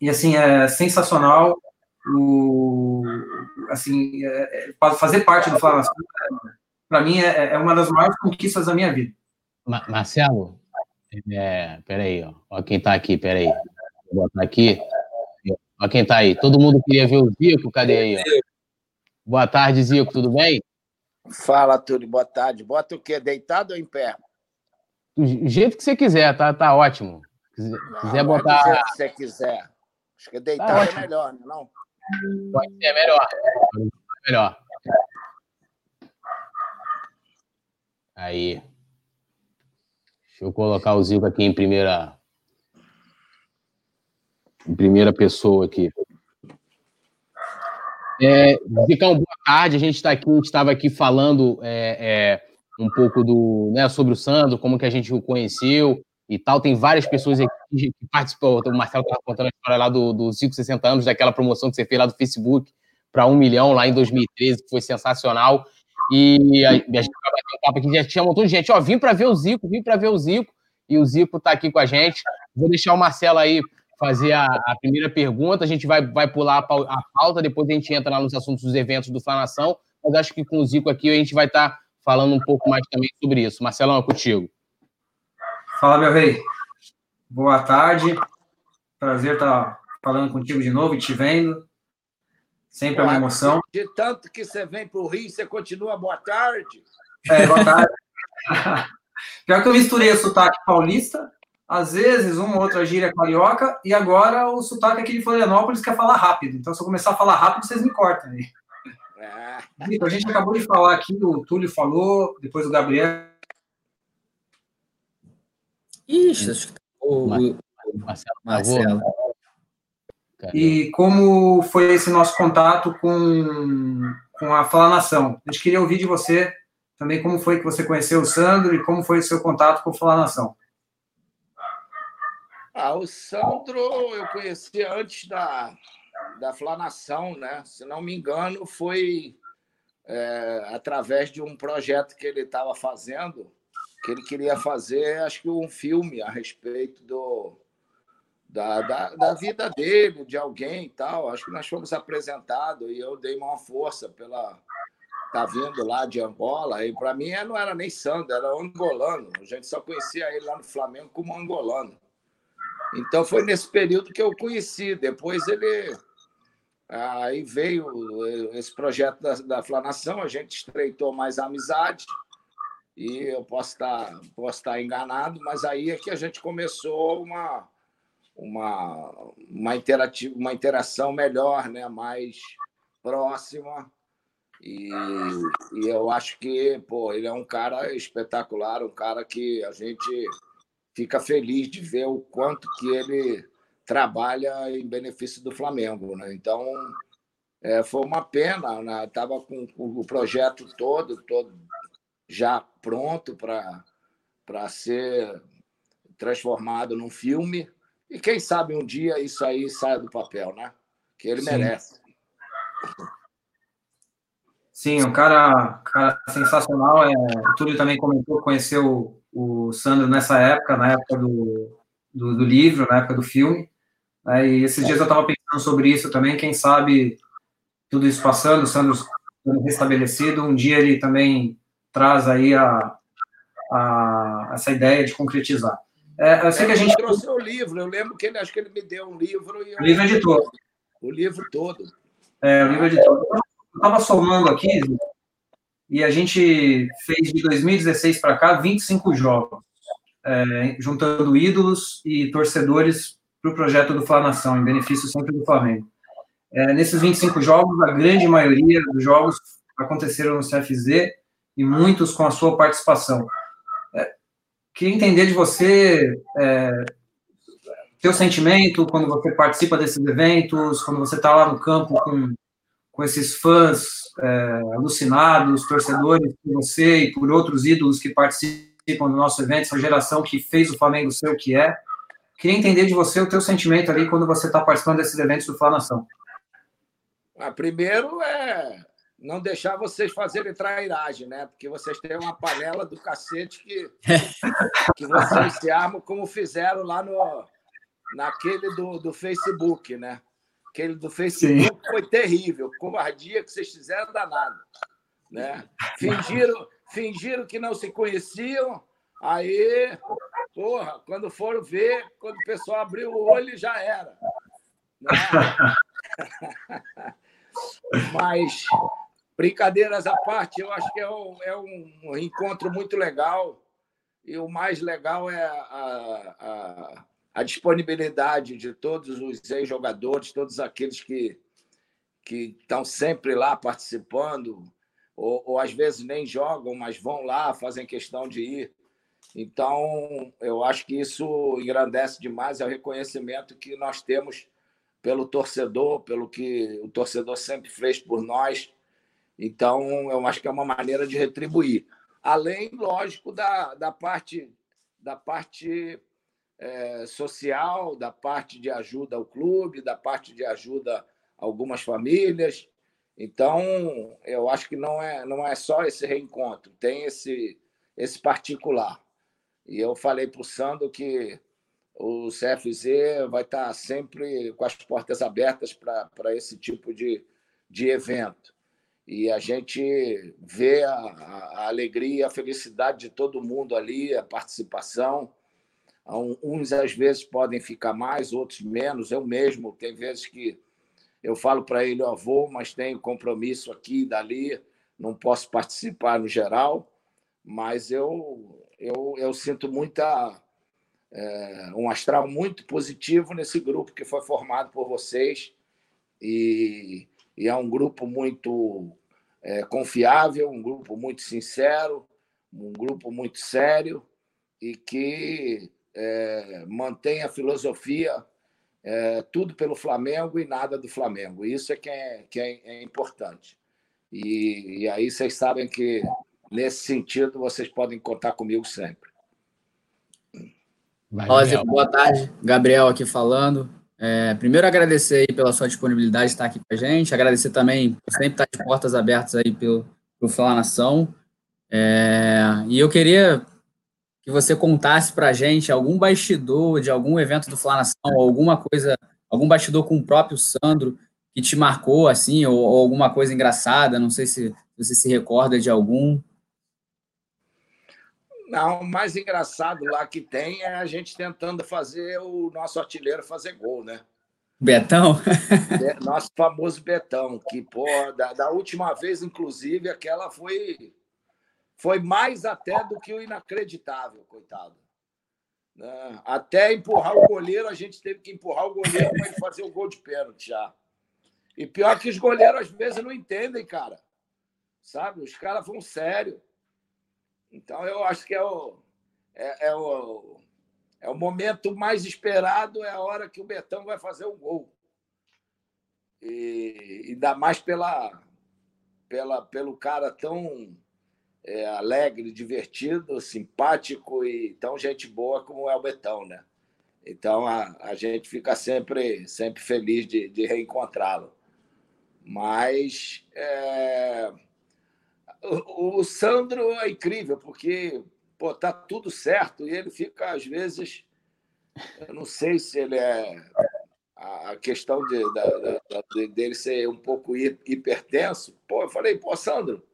E, assim, é sensacional o, assim, é, é fazer parte do Flamengo. Para mim, é, é, uma das maiores conquistas da minha vida. Marcelo, é, peraí, ó. ó quem tá aqui, peraí. Vou botar aqui. Ó quem tá aí. Todo mundo queria ver o Zico, cadê aí? Ó? Boa tarde, Zico, tudo bem? Fala, Túlio, boa tarde. Bota o quê? Deitado ou em pé? Do jeito que você quiser, tá, tá ótimo. Se quiser botar. Do jeito que você quiser. Acho que deitado tá é melhor, não? É Pode ser melhor. melhor. Aí. Deixa eu colocar o Zico aqui em primeira. Em primeira pessoa aqui. É, Zicão, boa tarde. A gente está aqui, estava aqui falando é, é, um pouco do, né, sobre o Sandro, como que a gente o conheceu e tal. Tem várias pessoas aqui que participou. O Marcelo estava contando a história lá do, do 5, 60 anos, daquela promoção que você fez lá do Facebook para um milhão lá em 2013, que foi sensacional. E a, a gente estava batendo papo aqui, já tinha um montão de gente. Ó, vim para ver o Zico, vim para ver o Zico. E o Zico está aqui com a gente. Vou deixar o Marcelo aí fazer a, a, primeira pergunta, a gente vai, vai pular a pauta, depois a gente entra lá nos assuntos dos eventos do Flanação, mas acho que com o Zico aqui a gente vai estar tá falando um pouco mais também sobre isso. Marcelão, é contigo. Fala, meu rei. Boa tarde. Prazer estar tá falando contigo de novo e te vendo. Sempre é uma emoção. De tanto que você vem para o Rio, você continua boa tarde. É, boa tarde. Pior que eu misturei o sotaque paulista às vezes uma ou outra gíria carioca, e agora o sotaque aqui de Florianópolis quer falar rápido. Então, se eu começar a falar rápido, vocês me cortam aí. É. A gente acabou de falar aqui, o Túlio falou, depois o Gabriel. Ixi, acho que tá o Marcelo. Marcelo. E como foi esse nosso contato com, com a Flanação? A gente queria ouvir de você também como foi que você conheceu o Sandro e como foi o seu contato com a Flanação. Ah, o Sandro eu conheci antes da, da Flanação, né? Se não me engano, foi é, através de um projeto que ele estava fazendo, que ele queria fazer, acho que um filme a respeito do, da, da, da, vida dele, de alguém e tal. Acho que nós fomos apresentados e eu dei uma força pela tá vindo lá de Angola. E para mim não era nem Sandro, era angolano. A gente só conhecia ele lá no Flamengo como angolano. Então foi nesse período que eu conheci. Depois ele aí veio esse projeto da, da Flanação, a gente estreitou mais a amizade e eu posso estar, posso estar enganado, mas aí é que a gente começou uma, uma, uma, interativa, uma interação melhor, né? mais próxima. E, e eu acho que pô, ele é um cara espetacular, um cara que a gente fica feliz de ver o quanto que ele trabalha em benefício do Flamengo. Né? Então, é, foi uma pena, estava né? com, com, o projeto todo, todo já pronto para ser transformado num filme. E quem sabe um dia isso aí saia do papel, né? Que ele Sim. merece. Sim, um cara, cara sensacional. É, o Túlio também comentou, conheceu o, Sandro nessa época, na época do, do, do livro, na época do filme. É, e esses dias eu estava pensando sobre isso também. Quem sabe tudo isso passando, o Sandro sendo restabelecido, um dia ele também traz aí a, a, essa ideia de concretizar. É, eu sei que a gente trouxe o livro. Eu lembro que ele acho que ele me deu um livro. E eu... O livro editor. O livro todo. É, o livro editor. Eu estava somando aqui e a gente fez de 2016 para cá 25 jogos, é, juntando ídolos e torcedores para o projeto do Flanação, em benefício sempre do Flamengo. É, nesses 25 jogos, a grande maioria dos jogos aconteceram no CFZ e muitos com a sua participação. É, queria entender de você é, teu sentimento quando você participa desses eventos, quando você está lá no campo com, com esses fãs é, alucinados, torcedores por você e por outros ídolos que participam do nosso evento, essa geração que fez o Flamengo ser o que é. Queria entender de você o teu sentimento ali quando você está participando desses eventos do Flá Nação. Ah, primeiro é não deixar vocês fazerem trairagem, né? Porque vocês têm uma panela do cacete que, que vocês se armam como fizeram lá no naquele do, do Facebook, né? Aquele do Facebook Sim. foi terrível, covardia que vocês fizeram danado, né? Fingiram, fingiram que não se conheciam, aí, porra, quando foram ver, quando o pessoal abriu o olho, já era. Né? Mas Brincadeiras à parte, eu acho que é um, é um encontro muito legal. E o mais legal é a, a, a disponibilidade de todos os ex-jogadores, todos aqueles que, que estão sempre lá participando, ou, ou às vezes nem jogam, mas vão lá, fazem questão de ir. Então, eu acho que isso engrandece demais é o reconhecimento que nós temos pelo torcedor, pelo que o torcedor sempre fez por nós então, eu acho que é uma maneira de retribuir. Além, lógico, da, da parte, da parte é, social, da parte de ajuda ao clube, da parte de ajuda a algumas famílias. Então, eu acho que não é, não é só esse reencontro, tem esse, esse particular. E eu falei para o Sandro que o CFZ vai estar sempre com as portas abertas para esse tipo de, de evento e a gente vê a, a, alegria, a felicidade de todo mundo ali, a participação. Uns às vezes podem ficar mais, outros menos. Eu mesmo, tem vezes que eu falo para ele, eu vou, mas tenho compromisso aqui e dali, não posso participar no geral, mas eu, eu, eu sinto muita. É, um astral muito positivo nesse grupo que foi formado por vocês. E e é um grupo muito é, confiável, um grupo muito sincero, um grupo muito sério e que é, mantém a filosofia é, tudo pelo Flamengo e nada do Flamengo. Isso é que é, que é, é importante. E, e aí vocês sabem que, nesse sentido, vocês podem contar comigo sempre. Vai, boa tarde. Gabriel aqui falando. É, primeiro, agradecer aí pela sua disponibilidade de estar aqui com a gente, agradecer também por sempre estar de portas abertas aí pelo, pelo Falar Nação. É, e eu queria que você contasse para a gente algum bastidor de algum evento do Falar Nação, alguma coisa, algum bastidor com o próprio Sandro que te marcou, assim, ou, ou alguma coisa engraçada, não sei se você se recorda de algum. Não, o mais engraçado lá que tem é a gente tentando fazer o nosso artilheiro fazer gol, né? Betão? Nosso famoso Betão, que, pô, da, da, última vez, inclusive, aquela foi, foi mais até do que o inacreditável, coitado. Né? Até empurrar o goleiro, a gente teve que empurrar o goleiro para ele fazer o gol de pênalti já. E pior que os goleiros às vezes não entendem, cara. Sabe? Os caras vão sério. Então eu acho que é o, é, é, o, é o momento mais esperado, é a hora que o Betão vai fazer o gol. E ainda mais pela, pela, pelo cara tão é, alegre, divertido, simpático e tão gente boa como é o Betão, né? Então a, a gente fica sempre, sempre feliz de, de reencontrá-lo. Mas é, o, o, Sandro é incrível, porque pô, tá tudo certo e ele fica, às vezes, eu não sei se ele é. A questão de, da, da, dele ser um pouco hipertenso. Pô, eu falei, pô, Sandro,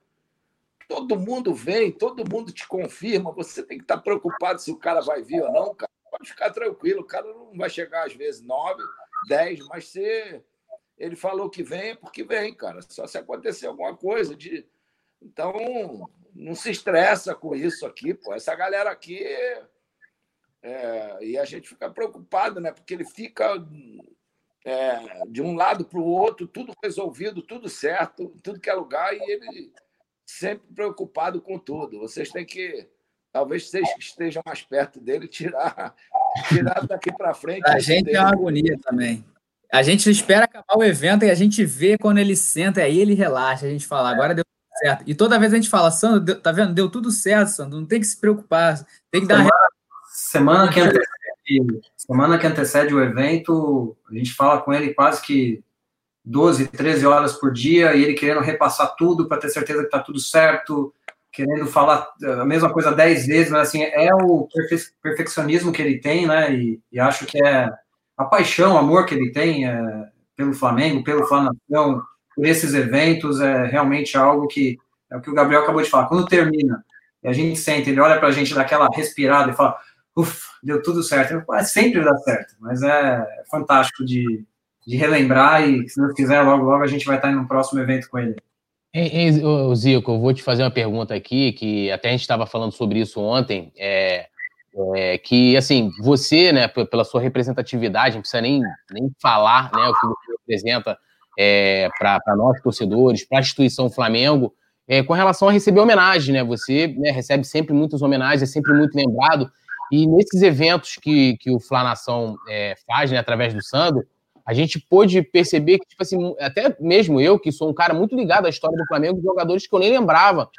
todo mundo vem, todo mundo te confirma, você tem que estar preocupado se o cara vai vir ou não, cara. Pode ficar tranquilo, o cara não vai chegar às vezes nove, dez, mas se ele falou que vem, é porque vem, cara. Só se acontecer alguma coisa de. Então, não se estressa com isso aqui, pô. Essa galera aqui. É... e a gente fica preocupado, né? Porque ele fica é, de um lado para o outro, tudo resolvido, tudo certo, tudo que é lugar, e ele sempre preocupado com tudo. Vocês têm que, talvez vocês estejam mais perto dele, tirar, tirar daqui para frente. A gente dele. é uma agonia também. A gente espera acabar o evento e a gente vê quando ele senta, e aí ele relaxa, a gente fala, agora deu tudo certo. E toda vez a gente fala, Sandro, deu, tá vendo? Deu tudo certo, Sandro, não tem que se preocupar, tem que dar. Semana, semana que antecede, semana que antecede o evento, a gente fala com ele quase que 12, 13 horas por dia, e ele querendo repassar tudo para ter certeza que está tudo certo, querendo falar a mesma coisa 10 vezes, mas assim, é o perfe perfeccionismo que ele tem, né? E, e, acho que é a paixão, o amor que ele tem é, pelo Flamengo, pelo Flamengo, por esses eventos, é realmente algo que é o que o Gabriel acabou de falar. Quando termina, a gente sente, ele olha para a gente daquela respirada e fala, ufa, deu tudo certo. Sempre dá certo, mas é fantástico de, de relembrar e, se Deus quiser, logo, logo a gente vai estar em um próximo evento com ele. Ei, ei, Zico, eu vou te fazer uma pergunta aqui, que até a gente estava falando sobre isso ontem, é, é, que, assim, você, né, pela sua representatividade, não precisa nem, nem falar né, o que você representa é, para nós, torcedores, para a instituição Flamengo, é, com relação a receber homenagem, né? Você né, recebe sempre muitas homenagens, é sempre muito lembrado, e nesses eventos que, que o Flanação é, faz, né, através do Sandro, a gente pôde perceber que, tipo assim, até mesmo eu, que sou um cara muito ligado à história do Flamengo, jogadores que eu nem lembrava,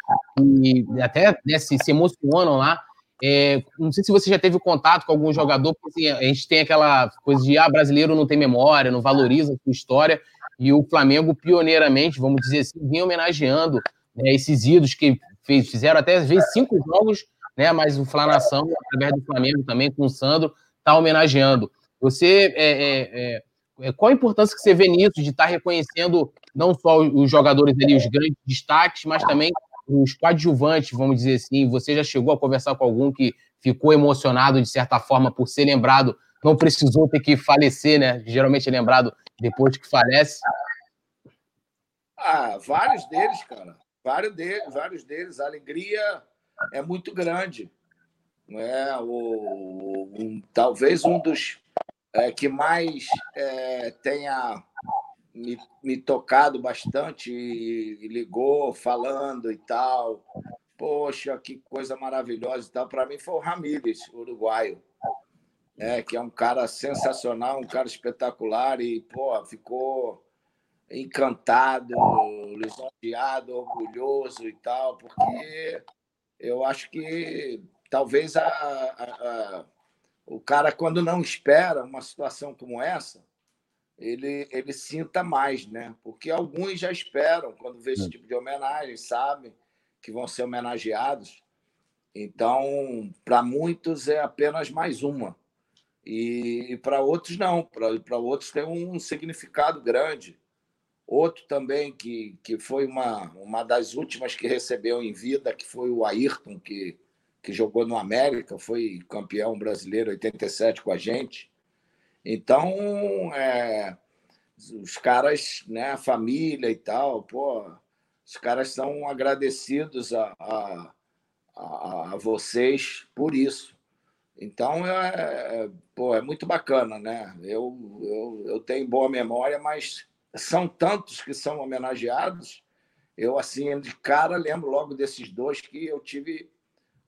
e até né, se, se emocionam lá. É, não sei se você já teve contato com algum jogador, porque assim, a gente tem aquela coisa de ah, brasileiro não tem memória, não valoriza a sua história, e o Flamengo, pioneiramente, vamos dizer assim, vinha homenageando né, esses ídolos que fez, fizeram até às vezes cinco jogos, né, mas o Flanação, através do Flamengo também, com o Sandro, está homenageando. Você é, é, é qual a importância que você vê nisso, de estar reconhecendo não só os jogadores ali, os grandes destaques, mas também os coadjuvantes, vamos dizer assim? Você já chegou a conversar com algum que ficou emocionado, de certa forma, por ser lembrado, não precisou ter que falecer, né? Geralmente é lembrado depois que falece. Ah, vários deles, cara. Vários deles, vários deles. A alegria é muito grande. É, o, um, talvez um dos é, que mais é, tenha me, me, tocado bastante e, ligou falando e tal. Poxa, que coisa maravilhosa e tal. Para mim foi o Ramírez, uruguaio, né? que é um cara sensacional, um cara espetacular e pô, ficou encantado, lisonjeado, orgulhoso e tal, porque eu acho que talvez a, a, a o cara, quando não espera uma situação como essa, ele, ele sinta mais, né? Porque alguns já esperam, quando vê esse tipo de homenagem, sabem que vão ser homenageados. Então, para muitos é apenas mais uma. E, e para outros, não. Para outros tem um significado grande. Outro também, que, que foi uma, uma das últimas que recebeu em vida, que foi o Ayrton, que que jogou no América, foi campeão brasileiro 87 com a gente. Então, é, os caras, né, a família e tal, pô, os caras são agradecidos a, a, a, vocês por isso. Então, é, é, pô, é muito bacana, né? Eu, eu, eu tenho boa memória, mas são tantos que são homenageados. Eu, assim, de cara, lembro logo desses dois que eu tive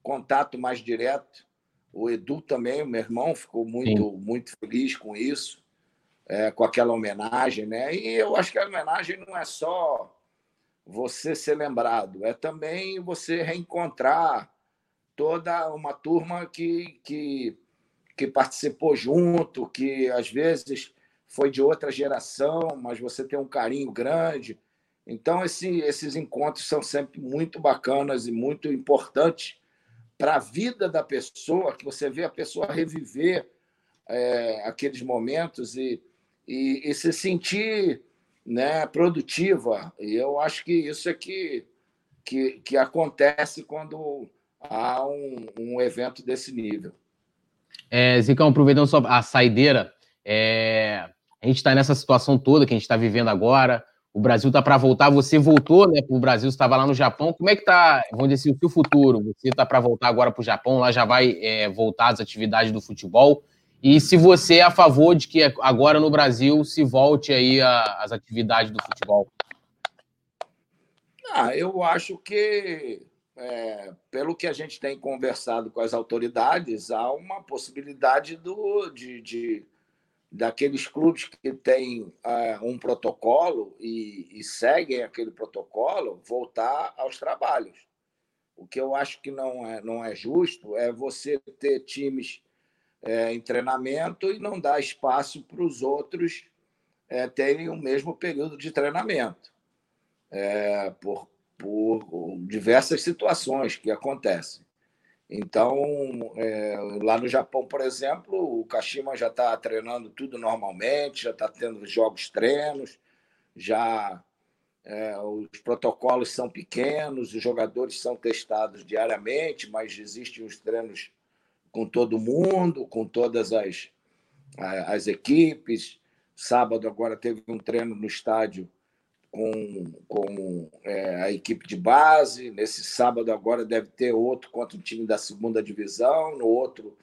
contato mais direto. O Edu também, o meu irmão, ficou muito, muito feliz com isso, é, com aquela homenagem, né? E eu acho que a homenagem não é só você ser lembrado, é também você reencontrar toda uma turma que, que, que participou junto, que às vezes foi de outra geração, mas você tem um carinho grande. Então, esse, esses encontros são sempre muito bacanas e muito importantes para a vida da pessoa, que você vê a pessoa reviver é, aqueles momentos e, e, e, se sentir né, produtiva. E eu acho que isso é que, que, que acontece quando há um, um evento desse nível. É, Zicão, aproveitando a saideira, é, a gente está nessa situação toda que a gente está vivendo agora. O Brasil está para voltar. Você voltou né, o Brasil, estava lá no Japão. Como é que está, vamos dizer assim, o futuro? Você está para voltar agora para o Japão, lá já vai é, voltar às atividades do futebol. E se você é a favor de que agora no Brasil se volte aí às atividades do futebol? Ah, eu acho que, é, pelo que a gente tem conversado com as autoridades, há uma possibilidade do, de, de daqueles clubes que têm uh, um protocolo e, e, seguem aquele protocolo voltar aos trabalhos. O que eu acho que não é, não é justo é você ter times é, em treinamento e não dar espaço para os outros é, terem o mesmo período de treinamento, é, por, por diversas situações que acontecem. Então, é, lá no Japão, por exemplo, o Kashima já está treinando tudo normalmente, já está tendo jogos treinos, já é, os protocolos são pequenos, os jogadores são testados diariamente, mas existem os treinos com todo mundo, com todas as, as equipes. Sábado agora teve um treino no estádio com, com é, a equipe de base. Nesse sábado agora deve ter outro contra o time da segunda divisão, no outro.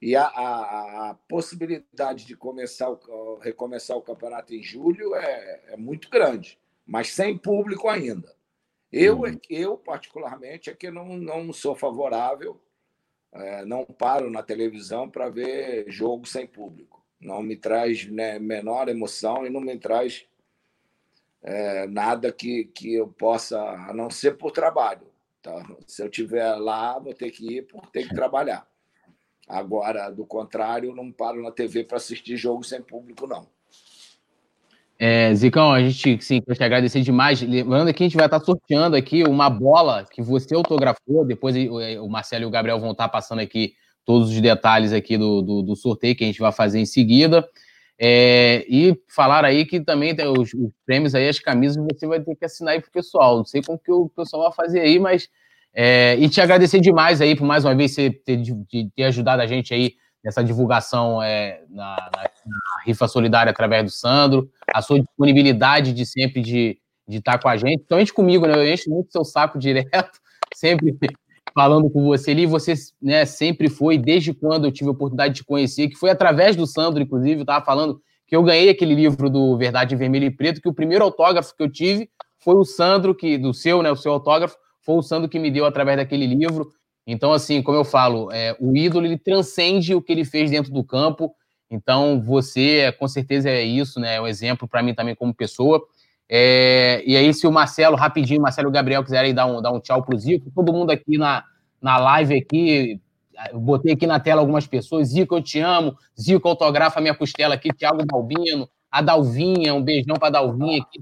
E a, a, a possibilidade de começar o, recomeçar o campeonato em julho é, é muito grande, mas sem público ainda. Eu, uhum. eu particularmente, é que não, não sou favorável, é, não paro na televisão para ver jogo sem público. Não me traz né, menor emoção e não me traz é, nada que, que eu possa, a não ser por trabalho. Tá? Se eu tiver lá, vou ter que ir por ter que trabalhar. Agora, do contrário, não paro na TV para assistir jogo sem público, não. É, Zicão, a gente sim, quer te agradecer demais. Lembrando que a gente vai estar sorteando aqui uma bola que você autografou. Depois o Marcelo e o Gabriel vão estar passando aqui todos os detalhes aqui do, do, do sorteio que a gente vai fazer em seguida. É, e falar aí que também tem os, os, prêmios aí, as camisas, você vai ter que assinar aí pro pessoal. Não sei como que o pessoal vai fazer aí, mas. É, e te agradecer demais aí por mais uma vez você ter, de, ter ajudado a gente aí nessa divulgação é, na, na, na, rifa solidária através do Sandro, a sua disponibilidade de sempre de, de estar com a gente, principalmente comigo, né? Eu encho muito seu saco direto, sempre falando com você ali, você né, sempre foi, desde quando eu tive a oportunidade de conhecer, que foi através do Sandro, inclusive, eu estava falando que eu ganhei aquele livro do Verdade Vermelho e Preto, que o primeiro autógrafo que eu tive foi o Sandro, que do seu, né, o seu autógrafo, foi o Sandro que me deu através daquele livro. Então, assim, como eu falo, é, o ídolo ele transcende o que ele fez dentro do campo. Então, você, com certeza, é isso, né? É um exemplo para mim também como pessoa. É, e aí, se o Marcelo, rapidinho, Marcelo e o Gabriel quiserem dar um, dar um tchau pro Zico, todo mundo aqui na, na live aqui, eu botei aqui na tela algumas pessoas, Zico, eu te amo, Zico autografa minha costela aqui, Thiago Balbino, a Dalvinha, um beijão para a Dalvinha aqui,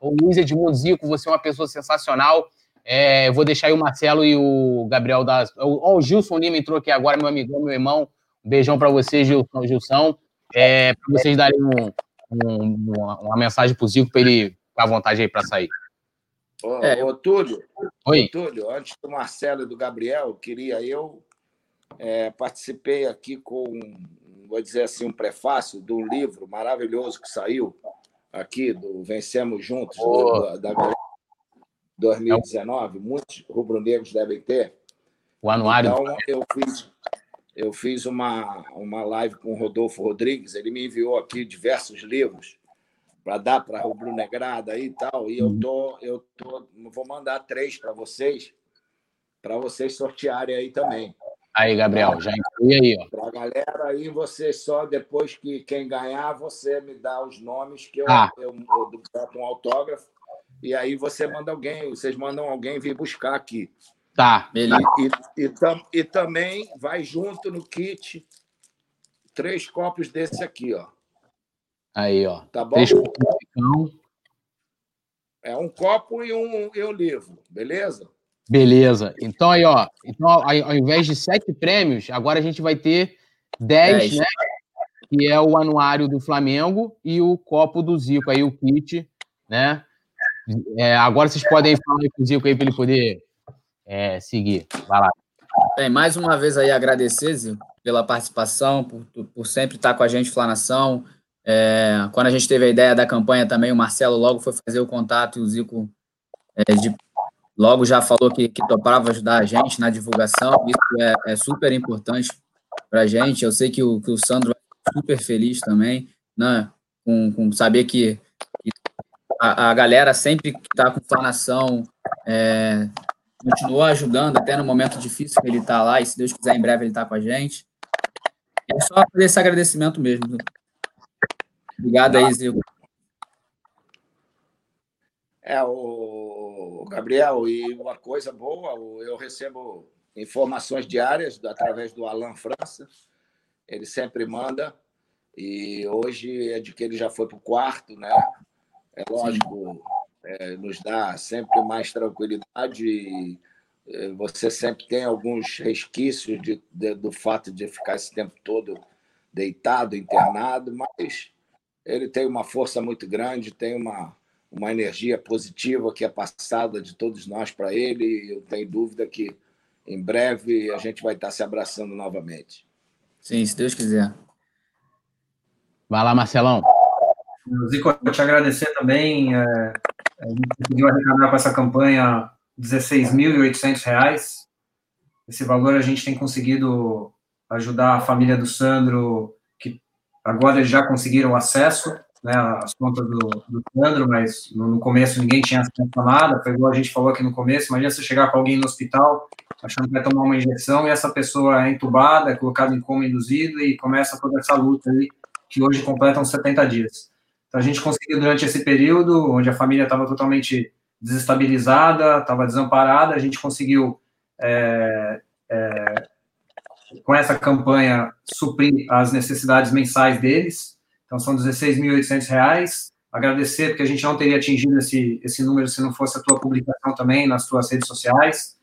o Luiz Edmundo Zico, você é uma pessoa sensacional, é, vou deixar aí o Marcelo e o Gabriel das... Ó, o Gilson Lima entrou aqui agora, meu amigão, meu irmão, um beijão para você, Gilson, Gilson, é, para vocês darem um, um, uma, uma mensagem pro Zico para ele ficar à vontade aí para sair. Ô, é. ô, Túlio, Oi. Túlio, antes do Marcelo e do Gabriel, queria eu é, participei aqui com, vou dizer assim, um prefácio de um livro maravilhoso que saiu aqui, do Vencemos Juntos, oh. da, da 2019, muitos rubro-negros devem ter. O anuário. Então, eu fiz, eu fiz uma, uma live com o Rodolfo Rodrigues, ele me enviou aqui diversos livros para dar para a rubro-negrada e tal, e eu uhum. tô, eu tô, vou mandar três para vocês, para vocês sortearem aí também. Aí, Gabriel, já inclui aí, ó. Para a galera aí, você só depois que quem ganhar, você me dá os nomes que eu, ah. eu, eu, boto um autógrafo e aí você manda alguém, vocês mandam alguém vir buscar aqui. Tá, beleza. E, e, e, tam, e também vai junto no kit três copos desse aqui, ó. Aí, ó. Tá bom? Três. É um copo e um, e um livro, beleza? Beleza. Então aí, ó. Então, ao invés de sete prêmios, agora a gente vai ter dez, dez. né? Que é o anuário do Flamengo e o copo do Zico, aí o kit, né? É, agora vocês podem falar com o Zico aí para ele poder é, seguir. Vai lá. Bem, mais uma vez aí agradecer, Zico, pela participação, por, por sempre estar com a gente, Flanação. É, quando a gente teve a ideia da campanha também, o Marcelo logo foi fazer o contato e o Zico é, de logo já falou que, que topava ajudar a gente na divulgação, isso é, é super importante para a gente. Eu sei que o, que o Sandro é super feliz também, né, com, com saber que, que a, a, galera sempre que está com planação é, continua ajudando, até no momento difícil que ele está lá, e se Deus quiser, em breve ele está com a gente. É só fazer esse agradecimento mesmo. Obrigado aí, Zico. É, o Gabriel, e uma coisa boa, eu recebo informações diárias através do Alan França, ele sempre manda, e hoje é de que ele já foi para o quarto, né? É lógico, é, nos dá sempre mais tranquilidade e é, você sempre tem alguns resquícios de, de, do fato de ficar esse tempo todo deitado, internado, mas ele tem uma força muito grande, tem uma uma energia positiva que é passada de todos nós para ele. E eu tenho dúvida que em breve a gente vai estar se abraçando novamente. Sim, se Deus quiser. Vai lá, Marcelão. Zico, eu te agradecer também. É, a gente conseguiu arrecadar com essa campanha R$ 16.800. Esse valor a gente tem conseguido ajudar a família do Sandro, agora eles já conseguiram acesso né, as contas do, do Sandro, mas no, no, começo ninguém tinha acesso a nada, foi igual a gente falou aqui no começo, imagina você chegar com alguém no hospital, achando que vai tomar uma injeção, e essa pessoa é entubada, é colocada em coma induzido, e começa toda essa luta aí, que hoje completam 70 dias. Então a gente conseguiu, durante esse período, onde a família estava totalmente desestabilizada, estava desamparada, a gente conseguiu, é, é, com essa campanha, suprir as necessidades mensais deles, então, são 16.800 reais. Agradecer, porque a gente não teria atingido esse, esse número se não fosse a tua publicação também nas tuas redes sociais.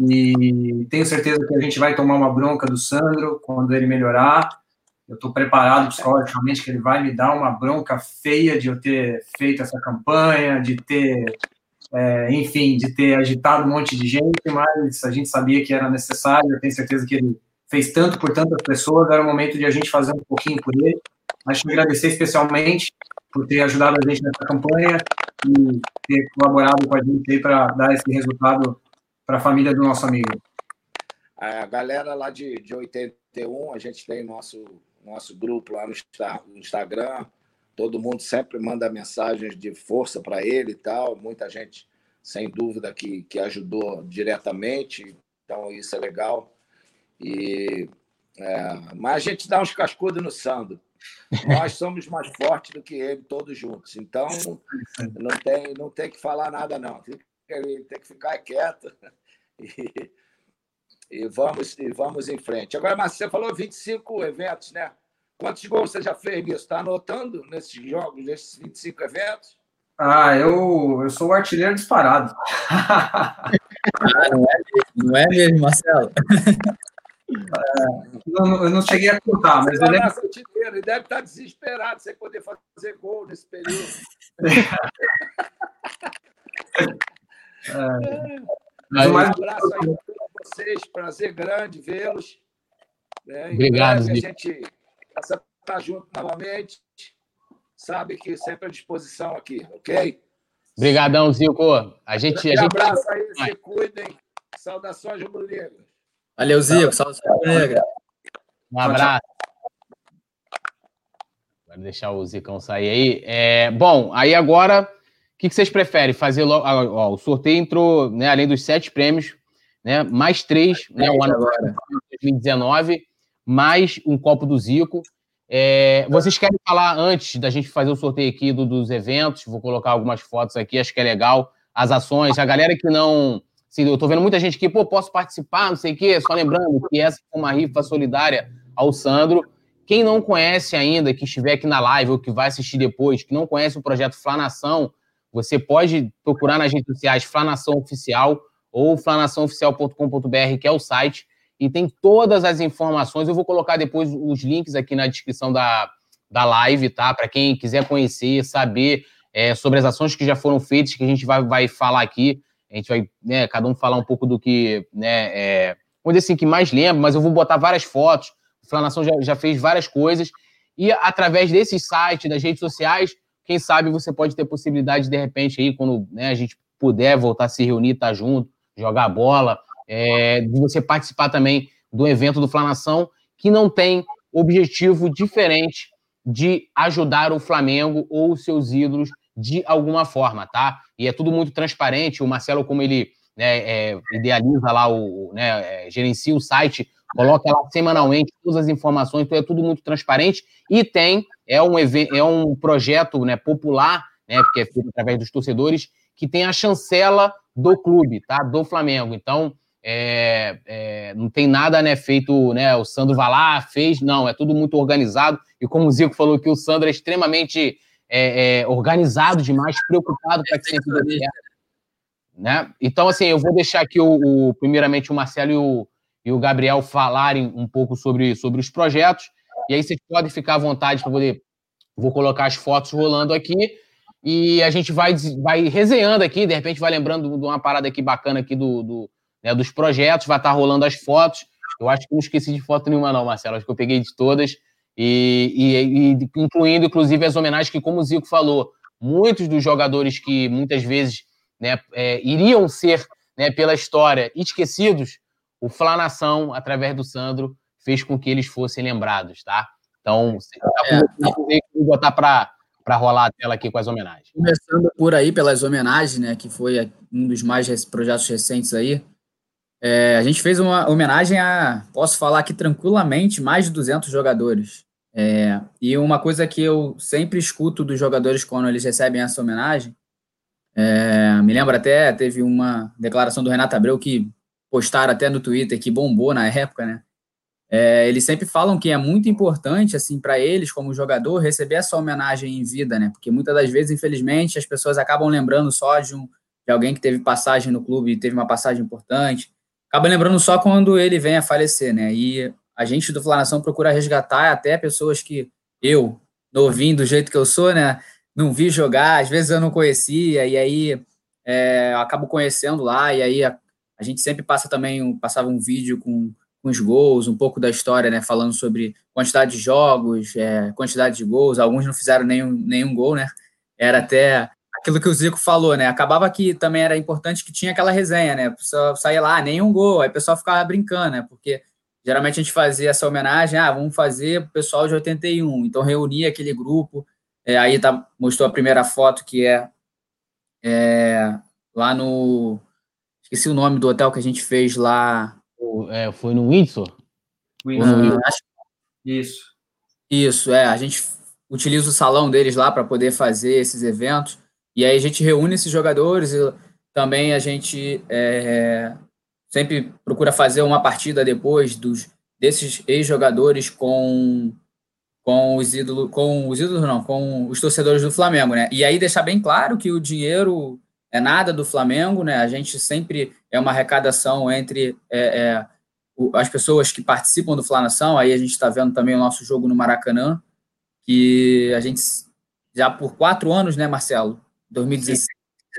E tenho certeza que a gente vai tomar uma bronca do Sandro quando ele melhorar. Eu estou preparado psicologicamente que ele vai me dar uma bronca feia de eu ter feito essa campanha, de ter, é, enfim, de ter agitado um monte de gente, mas a gente sabia que era necessário. Eu tenho certeza que ele fez tanto por tantas pessoas, era o momento de a gente fazer um pouquinho por ele. Mas te agradecer especialmente por ter ajudado a gente nessa campanha e ter colaborado com a gente para dar esse resultado para a família do nosso amigo. A galera lá de, de 81, a gente tem nosso, nosso grupo lá no, no Instagram, todo mundo sempre manda mensagens de força para ele e tal, muita gente, sem dúvida, que, que ajudou diretamente, então isso é legal. E, é, mas a gente dá uns cascudos no Sandro. Nós somos mais fortes do que ele, todos juntos. Então, não tem, não tem que falar nada, não. Tem que, tem que ficar quieto e, e, vamos, e vamos em frente. Agora, Marcelo, você falou 25 eventos, né? Quantos gols você já fez nisso? Está anotando nesses jogos, nesses 25 eventos? Ah, eu, eu sou o artilheiro disparado. ah, não, é, não é mesmo, Marcelo? não, eu não cheguei a contar, mas ele Ele deve estar desesperado sem poder fazer gol nesse período. É. Um abraço aí para vocês, prazer grande vê-los. É, Obrigado, A gente está tá junto novamente. Sabe que sempre à disposição aqui, ok? Obrigadão, Zico. A gente. Um a gente... abraço aí, se cuidem. Saudações rubro-negras. Valeu, Zico. Saudações rubro-negras. Um abraço. Vai deixar o Zicão sair aí. É, bom, aí agora, o que, que vocês preferem? Fazer logo. Ó, o sorteio entrou, né, além dos sete prêmios, né, mais três, né, o ano de 2019, mais um copo do Zico. É, vocês querem falar antes da gente fazer o sorteio aqui do, dos eventos? Vou colocar algumas fotos aqui, acho que é legal. As ações, a galera que não. Assim, eu tô vendo muita gente que, pô, posso participar, não sei o quê. Só lembrando que essa foi uma rifa solidária ao Sandro. Quem não conhece ainda, que estiver aqui na live ou que vai assistir depois, que não conhece o projeto Flanação, você pode procurar nas redes sociais Flanação Oficial ou flanaçãooficial.com.br, que é o site, e tem todas as informações. Eu vou colocar depois os links aqui na descrição da, da live, tá? Para quem quiser conhecer, saber é, sobre as ações que já foram feitas, que a gente vai, vai falar aqui. A gente vai, né, cada um falar um pouco do que, né, é, vamos dizer assim, que mais lembra, mas eu vou botar várias fotos, Flanação já, já fez várias coisas. E através desses sites, das redes sociais, quem sabe você pode ter possibilidade, de repente, aí, quando né, a gente puder voltar a se reunir, estar tá junto, jogar bola, é, de você participar também do evento do Flanação, que não tem objetivo diferente de ajudar o Flamengo ou os seus ídolos de alguma forma, tá? E é tudo muito transparente. O Marcelo, como ele né, é, idealiza lá, o, né, é, gerencia o site, coloca lá semanalmente todas as informações, então é tudo muito transparente e tem, é um, é um projeto né, popular, né, porque é feito através dos torcedores, que tem a chancela do clube, tá? Do Flamengo. Então, é, é, não tem nada né, feito, né? O Sandro vai lá, fez, não, é tudo muito organizado. E como o Zico falou que o Sandro é extremamente é, é organizado demais, preocupado para que sempre dê certo. Né? Então, assim, eu vou deixar aqui o, o primeiramente o Marcelo e o, e o Gabriel falarem um pouco sobre, sobre os projetos. E aí vocês podem ficar à vontade para poder. Vou colocar as fotos rolando aqui e a gente vai, vai resenhando aqui, de repente vai lembrando de uma parada aqui bacana aqui do, do né, dos projetos, vai estar tá rolando as fotos. Eu acho que não esqueci de foto nenhuma, não, Marcelo. Acho que eu peguei de todas. E, e, e incluindo, inclusive, as homenagens que, como o Zico falou, muitos dos jogadores que muitas vezes né, é, iriam ser, né, pela história, esquecidos, o Flanação, através do Sandro, fez com que eles fossem lembrados, tá? Então, é, vou botar para para rolar a tela aqui com as homenagens. Começando por aí pelas homenagens, né, que foi um dos mais projetos recentes aí. É, a gente fez uma homenagem a, posso falar aqui tranquilamente, mais de 200 jogadores. É, e uma coisa que eu sempre escuto dos jogadores quando eles recebem essa homenagem, é, me lembro até, teve uma declaração do Renato Abreu que postaram até no Twitter, que bombou na época, né? É, eles sempre falam que é muito importante, assim, para eles, como jogador, receber essa homenagem em vida, né? Porque muitas das vezes, infelizmente, as pessoas acabam lembrando só de, um, de alguém que teve passagem no clube e teve uma passagem importante. Acaba lembrando só quando ele vem a falecer, né? E a gente do Flanação procura resgatar até pessoas que eu, novinho do jeito que eu sou, né? Não vi jogar, às vezes eu não conhecia, e aí é, acabo conhecendo lá, e aí a gente sempre passa também, passava um vídeo com, com os gols, um pouco da história, né? Falando sobre quantidade de jogos, é, quantidade de gols. Alguns não fizeram nenhum, nenhum gol, né? Era até aquilo que o Zico falou, né? Acabava que também era importante que tinha aquela resenha, né? A pessoa saía lá, nenhum gol, aí o pessoal ficava brincando, né? Porque geralmente a gente fazia essa homenagem, ah, vamos fazer o pessoal de 81. Então reunia aquele grupo. É, aí tá, mostrou a primeira foto que é, é lá no Esqueci o nome do hotel que a gente fez lá. É, foi no Windsor? Windsor. Ah, Isso. Isso, é. A gente utiliza o salão deles lá para poder fazer esses eventos. E aí a gente reúne esses jogadores e também a gente é, sempre procura fazer uma partida depois dos desses ex-jogadores com com os ídolos, com os ídolos não, com os torcedores do Flamengo, né? E aí deixar bem claro que o dinheiro é nada do Flamengo, né? A gente sempre é uma arrecadação entre é, é, as pessoas que participam do Flanação. Aí a gente está vendo também o nosso jogo no Maracanã, que a gente já por quatro anos, né, Marcelo? 2017.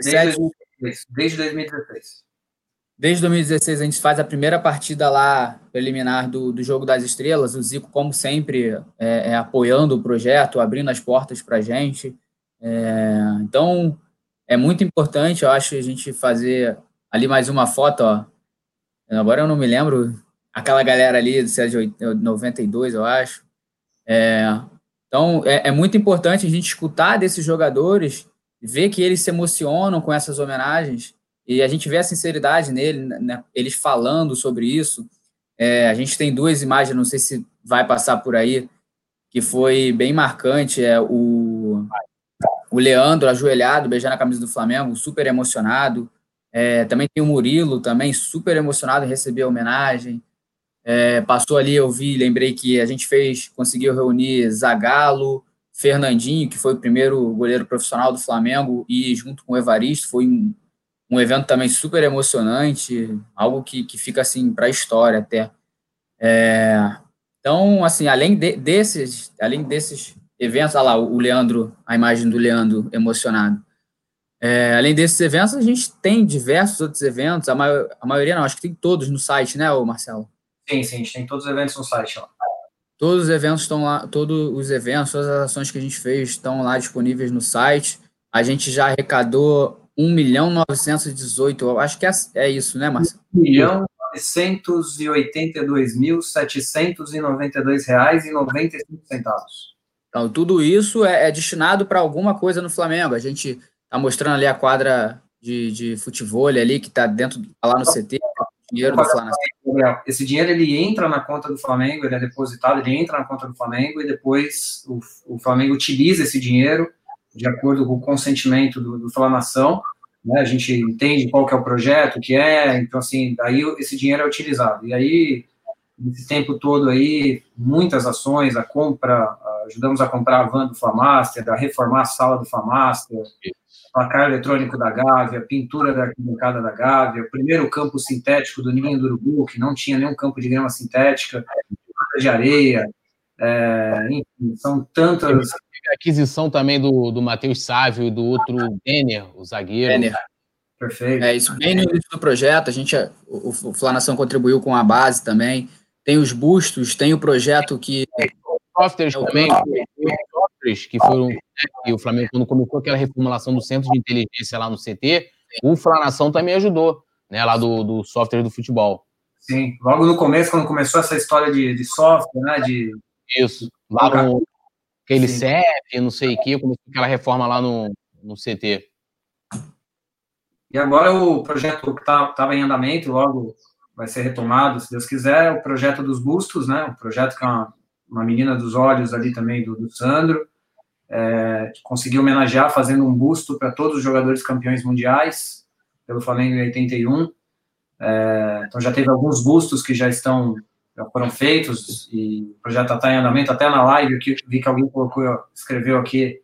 Desde desde 2016. Desde 2016 a gente faz a primeira partida lá preliminar do, do Jogo das Estrelas, o Zico, como sempre, é, é apoiando o projeto, abrindo as portas para a gente. É, então, é muito importante, eu acho, a gente fazer ali mais uma foto, ó. Agora eu não me lembro, aquela galera ali, é de 92, eu acho. É, então, é, é muito importante a gente escutar desses jogadores, ver que eles se emocionam com essas homenagens, e a gente vê a sinceridade nele, né, eles falando sobre isso. É, a gente tem duas imagens, não sei se vai passar por aí, que foi bem marcante. É o, o Leandro ajoelhado, beijando a camisa do Flamengo, super emocionado. É, também tem o Murilo, também super emocionado em receber a homenagem. É, passou ali, eu vi, lembrei que a gente fez, conseguiu reunir Zagallo, Fernandinho, que foi o primeiro goleiro profissional do Flamengo, e junto com o Evaristo, foi um, um evento também super emocionante, algo que, que fica assim para a história até. É, então, assim, além de, desses, além desses eventos, olha lá, o Leandro, a imagem do Leandro emocionado. É, além desses eventos, a gente tem diversos outros eventos, a, maior, a maioria não, acho que tem todos no site, né, Marcelo? Sim, sim, a gente tem todos os eventos no site lá. Todos os eventos estão lá, todos os eventos, todas as ações que a gente fez estão lá disponíveis no site. A gente já arrecadou 1 milhão 918, eu acho que é, é isso, né, Marcelo? 1 milhão 982 mil 792 reais e 95 centavos. Então, tudo isso é, é destinado para alguma coisa no Flamengo. A gente está mostrando ali a quadra de, de futebol ali, que está dentro, tá lá no CT, dinheiro do Flamengo. Esse dinheiro, ele entra na conta do Flamengo, ele é depositado, ele entra na conta do Flamengo e depois o, o Flamengo utiliza esse dinheiro de acordo com o consentimento do, do Flamação, né, a gente entende qual que é o projeto, o que é, então assim, daí esse dinheiro é utilizado. E aí, nesse tempo todo aí, muitas ações, a compra, ajudamos a comprar a van do Flamaster, a reformar a sala do Flamaster, placar eletrônico da Gávea, pintura da arquibancada da Gávea, o primeiro campo sintético do Ninho do Urubu, que não tinha nenhum campo de grama sintética, de areia, é, enfim, são tantas aquisição também do, do Matheus Sávio e do outro Denner, o zagueiro. Denner. Perfeito. É isso, bem no início do projeto, a gente, o, o Flanação contribuiu com a base também. Tem os bustos, tem o projeto que. Softwares também, softwares que foram. Né, que o Flamengo, quando começou aquela reformulação do centro de inteligência lá no CT, o Flanação também ajudou, né, lá do, do software do futebol. Sim, logo no começo, quando começou essa história de, de software, né, de... Isso, lá no, aquele Sim. CEP, não sei o que, começou aquela reforma lá no, no CT. E agora o projeto que estava tá, em andamento, logo vai ser retomado, se Deus quiser, o projeto dos bustos, né? O projeto que é uma, uma menina dos olhos ali também do, do Sandro, é, conseguiu homenagear fazendo um busto para todos os jogadores campeões mundiais pelo Flamengo em 81. É, então já teve alguns bustos que já estão já foram feitos e o projeto está em andamento. Até na live que vi que alguém colocou, escreveu aqui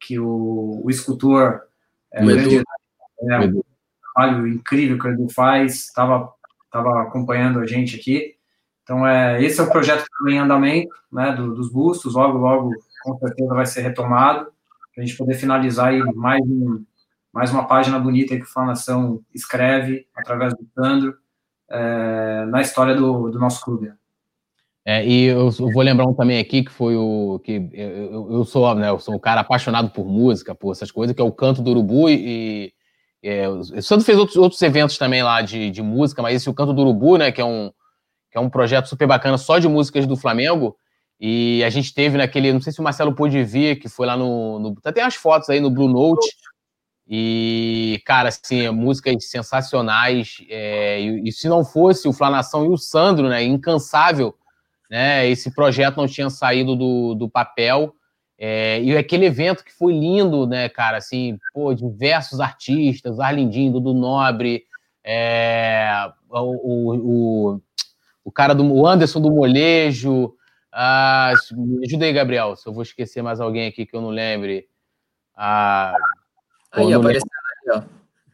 que o, o escultor é, o grande, é, um trabalho incrível que o Edu faz, estava tava acompanhando a gente aqui. Então, é, esse é o projeto que está em andamento, né, do, dos bustos, logo, logo, com certeza vai ser retomado, para a gente poder finalizar aí mais, um, mais uma página bonita que o Flanação escreve, através do Sandro, é, na história do, do nosso clube. É, e eu, eu, vou lembrar um também aqui que foi o que eu, eu, sou, né, eu sou um cara apaixonado por música, por essas coisas, que é o Canto do Urubu e, e é, o Santo fez outros, outros eventos também lá de, de música, mas esse o Canto do Urubu, né, que é um que é um projeto super bacana só de músicas do Flamengo. E a gente teve naquele, não sei se o Marcelo pôde ver, que foi lá no, no tem as fotos aí no Blue Note, e, cara, assim, músicas sensacionais. É, e, e, se não fosse o Flanação e o Sandro, né, incansável, né, esse projeto não tinha saído do, do papel. É, e aquele evento que foi lindo, né, cara, assim, pô, diversos artistas, Arlindinho, Dudu Nobre, é, o, o, o, cara do o Anderson do Molejo. Ah, ajuda aí, Gabriel, se eu vou esquecer mais alguém aqui que eu não lembre. Ah, Aí, apareceu aí, ó.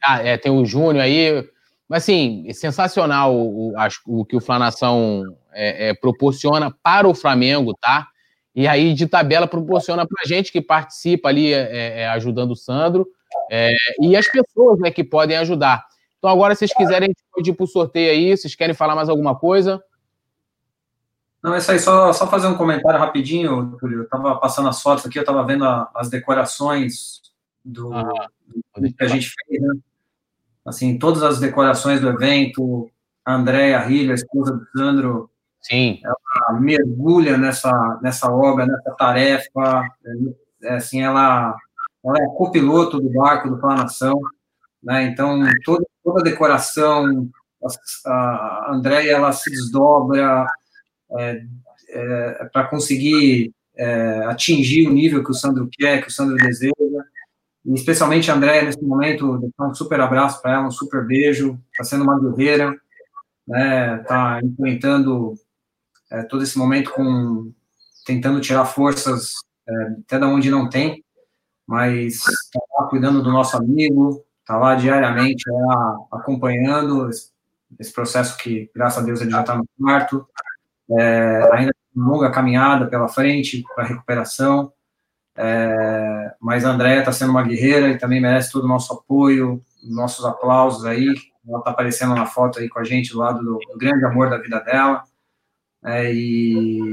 Ah, é, tem o Júnior aí. Mas, assim, é sensacional o, o, o que o Flanação é, é, proporciona para o Flamengo, tá? E aí, de tabela, proporciona para a gente que participa ali, é, é, ajudando o Sandro, É, e as pessoas né, que podem ajudar. Então, agora, se vocês quiserem, a gente pode ir para o sorteio aí. Vocês querem falar mais alguma coisa? Não, é isso aí. Só, só fazer um comentário rapidinho, Túlio. Eu estava passando as fotos aqui, eu estava vendo a, as decorações do, ah, do, que a gente fez, né? Assim, todas as decorações do evento, a Andréia Rilho, a esposa do Sandro, Sim. ela mergulha nessa, nessa obra, nessa tarefa, é, assim, ela, ela é copiloto do barco do Planação, né, então toda, toda a decoração, a, a Andréia, ela se desdobra é, é, para conseguir é, atingir o nível que o Sandro quer, que o Sandro deseja, e especialmente a Andréia, nesse momento, um super abraço para ela, um super beijo, está sendo uma guerreira, né, tá enfrentando é, todo esse momento com tentando tirar forças é, até da onde não tem, mas está lá cuidando do nosso amigo, está lá diariamente lá, acompanhando esse, esse, processo que, graças a Deus, ele já está no quarto, é, ainda uma longa caminhada pela frente para recuperação, é, mas a Andrea está sendo uma guerreira e também merece todo o nosso apoio, nossos aplausos aí, ela está aparecendo na foto aí com a gente do lado do, do grande amor da vida dela, é, e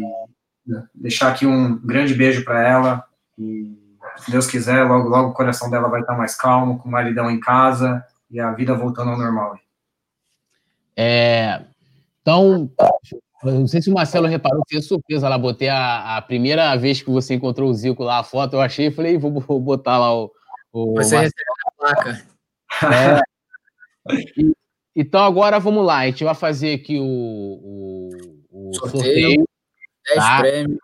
deixar aqui um grande beijo para ela. E se Deus quiser, logo, logo o coração dela vai estar mais calmo, com maridão em casa e a vida voltando ao normal. É, então, não sei se o Marcelo reparou, fez surpresa lá, botei a, a, primeira vez que você encontrou o Zico lá, a foto, eu achei, falei, vou, vou botar lá o. o você recebeu a placa. É. E, então agora vamos lá, a gente vai fazer aqui o, o o sorteio, sorteio 10 tá? prêmios.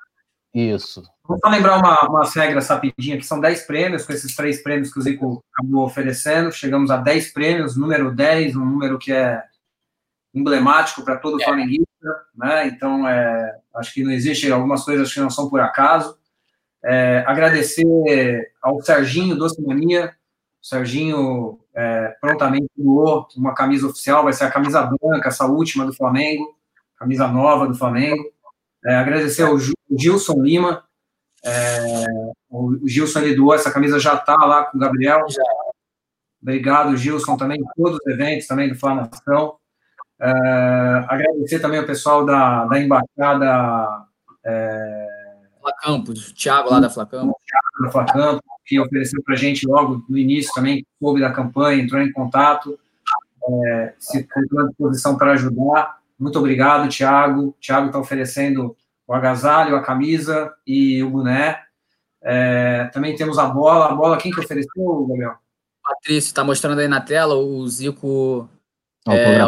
Isso. Vou só lembrar uma, umas regras rapidinho, que são 10 prêmios, com esses três prêmios que o Zico acabou oferecendo. Chegamos a 10 prêmios, número 10, um número que é emblemático para todo é. flamenguista, né? Então, é, acho que não existe algumas coisas que não são por acaso. É, agradecer ao Serginho Doce Mania. O Serginho é, prontamente doou uma camisa oficial, vai ser a camisa branca, essa última do Flamengo camisa nova do Flamengo. É, agradecer ao Gilson Lima. É, o Gilson ele doou, essa camisa já está lá com o Gabriel. Obrigado, Gilson, também, todos os eventos também do Flanação. É, agradecer também ao pessoal da, da embaixada. É, Flacampos, Thiago lá da Flacampos. Thiago da Flacampos, que ofereceu para a gente logo no início também, soube da campanha, entrou em contato, é, se colocou à disposição para ajudar. Muito obrigado, Tiago. Tiago está oferecendo o agasalho, a camisa e o boné. É, também temos a bola. A bola, quem que ofereceu, Gabriel? Patrício, está mostrando aí na tela o Zico é,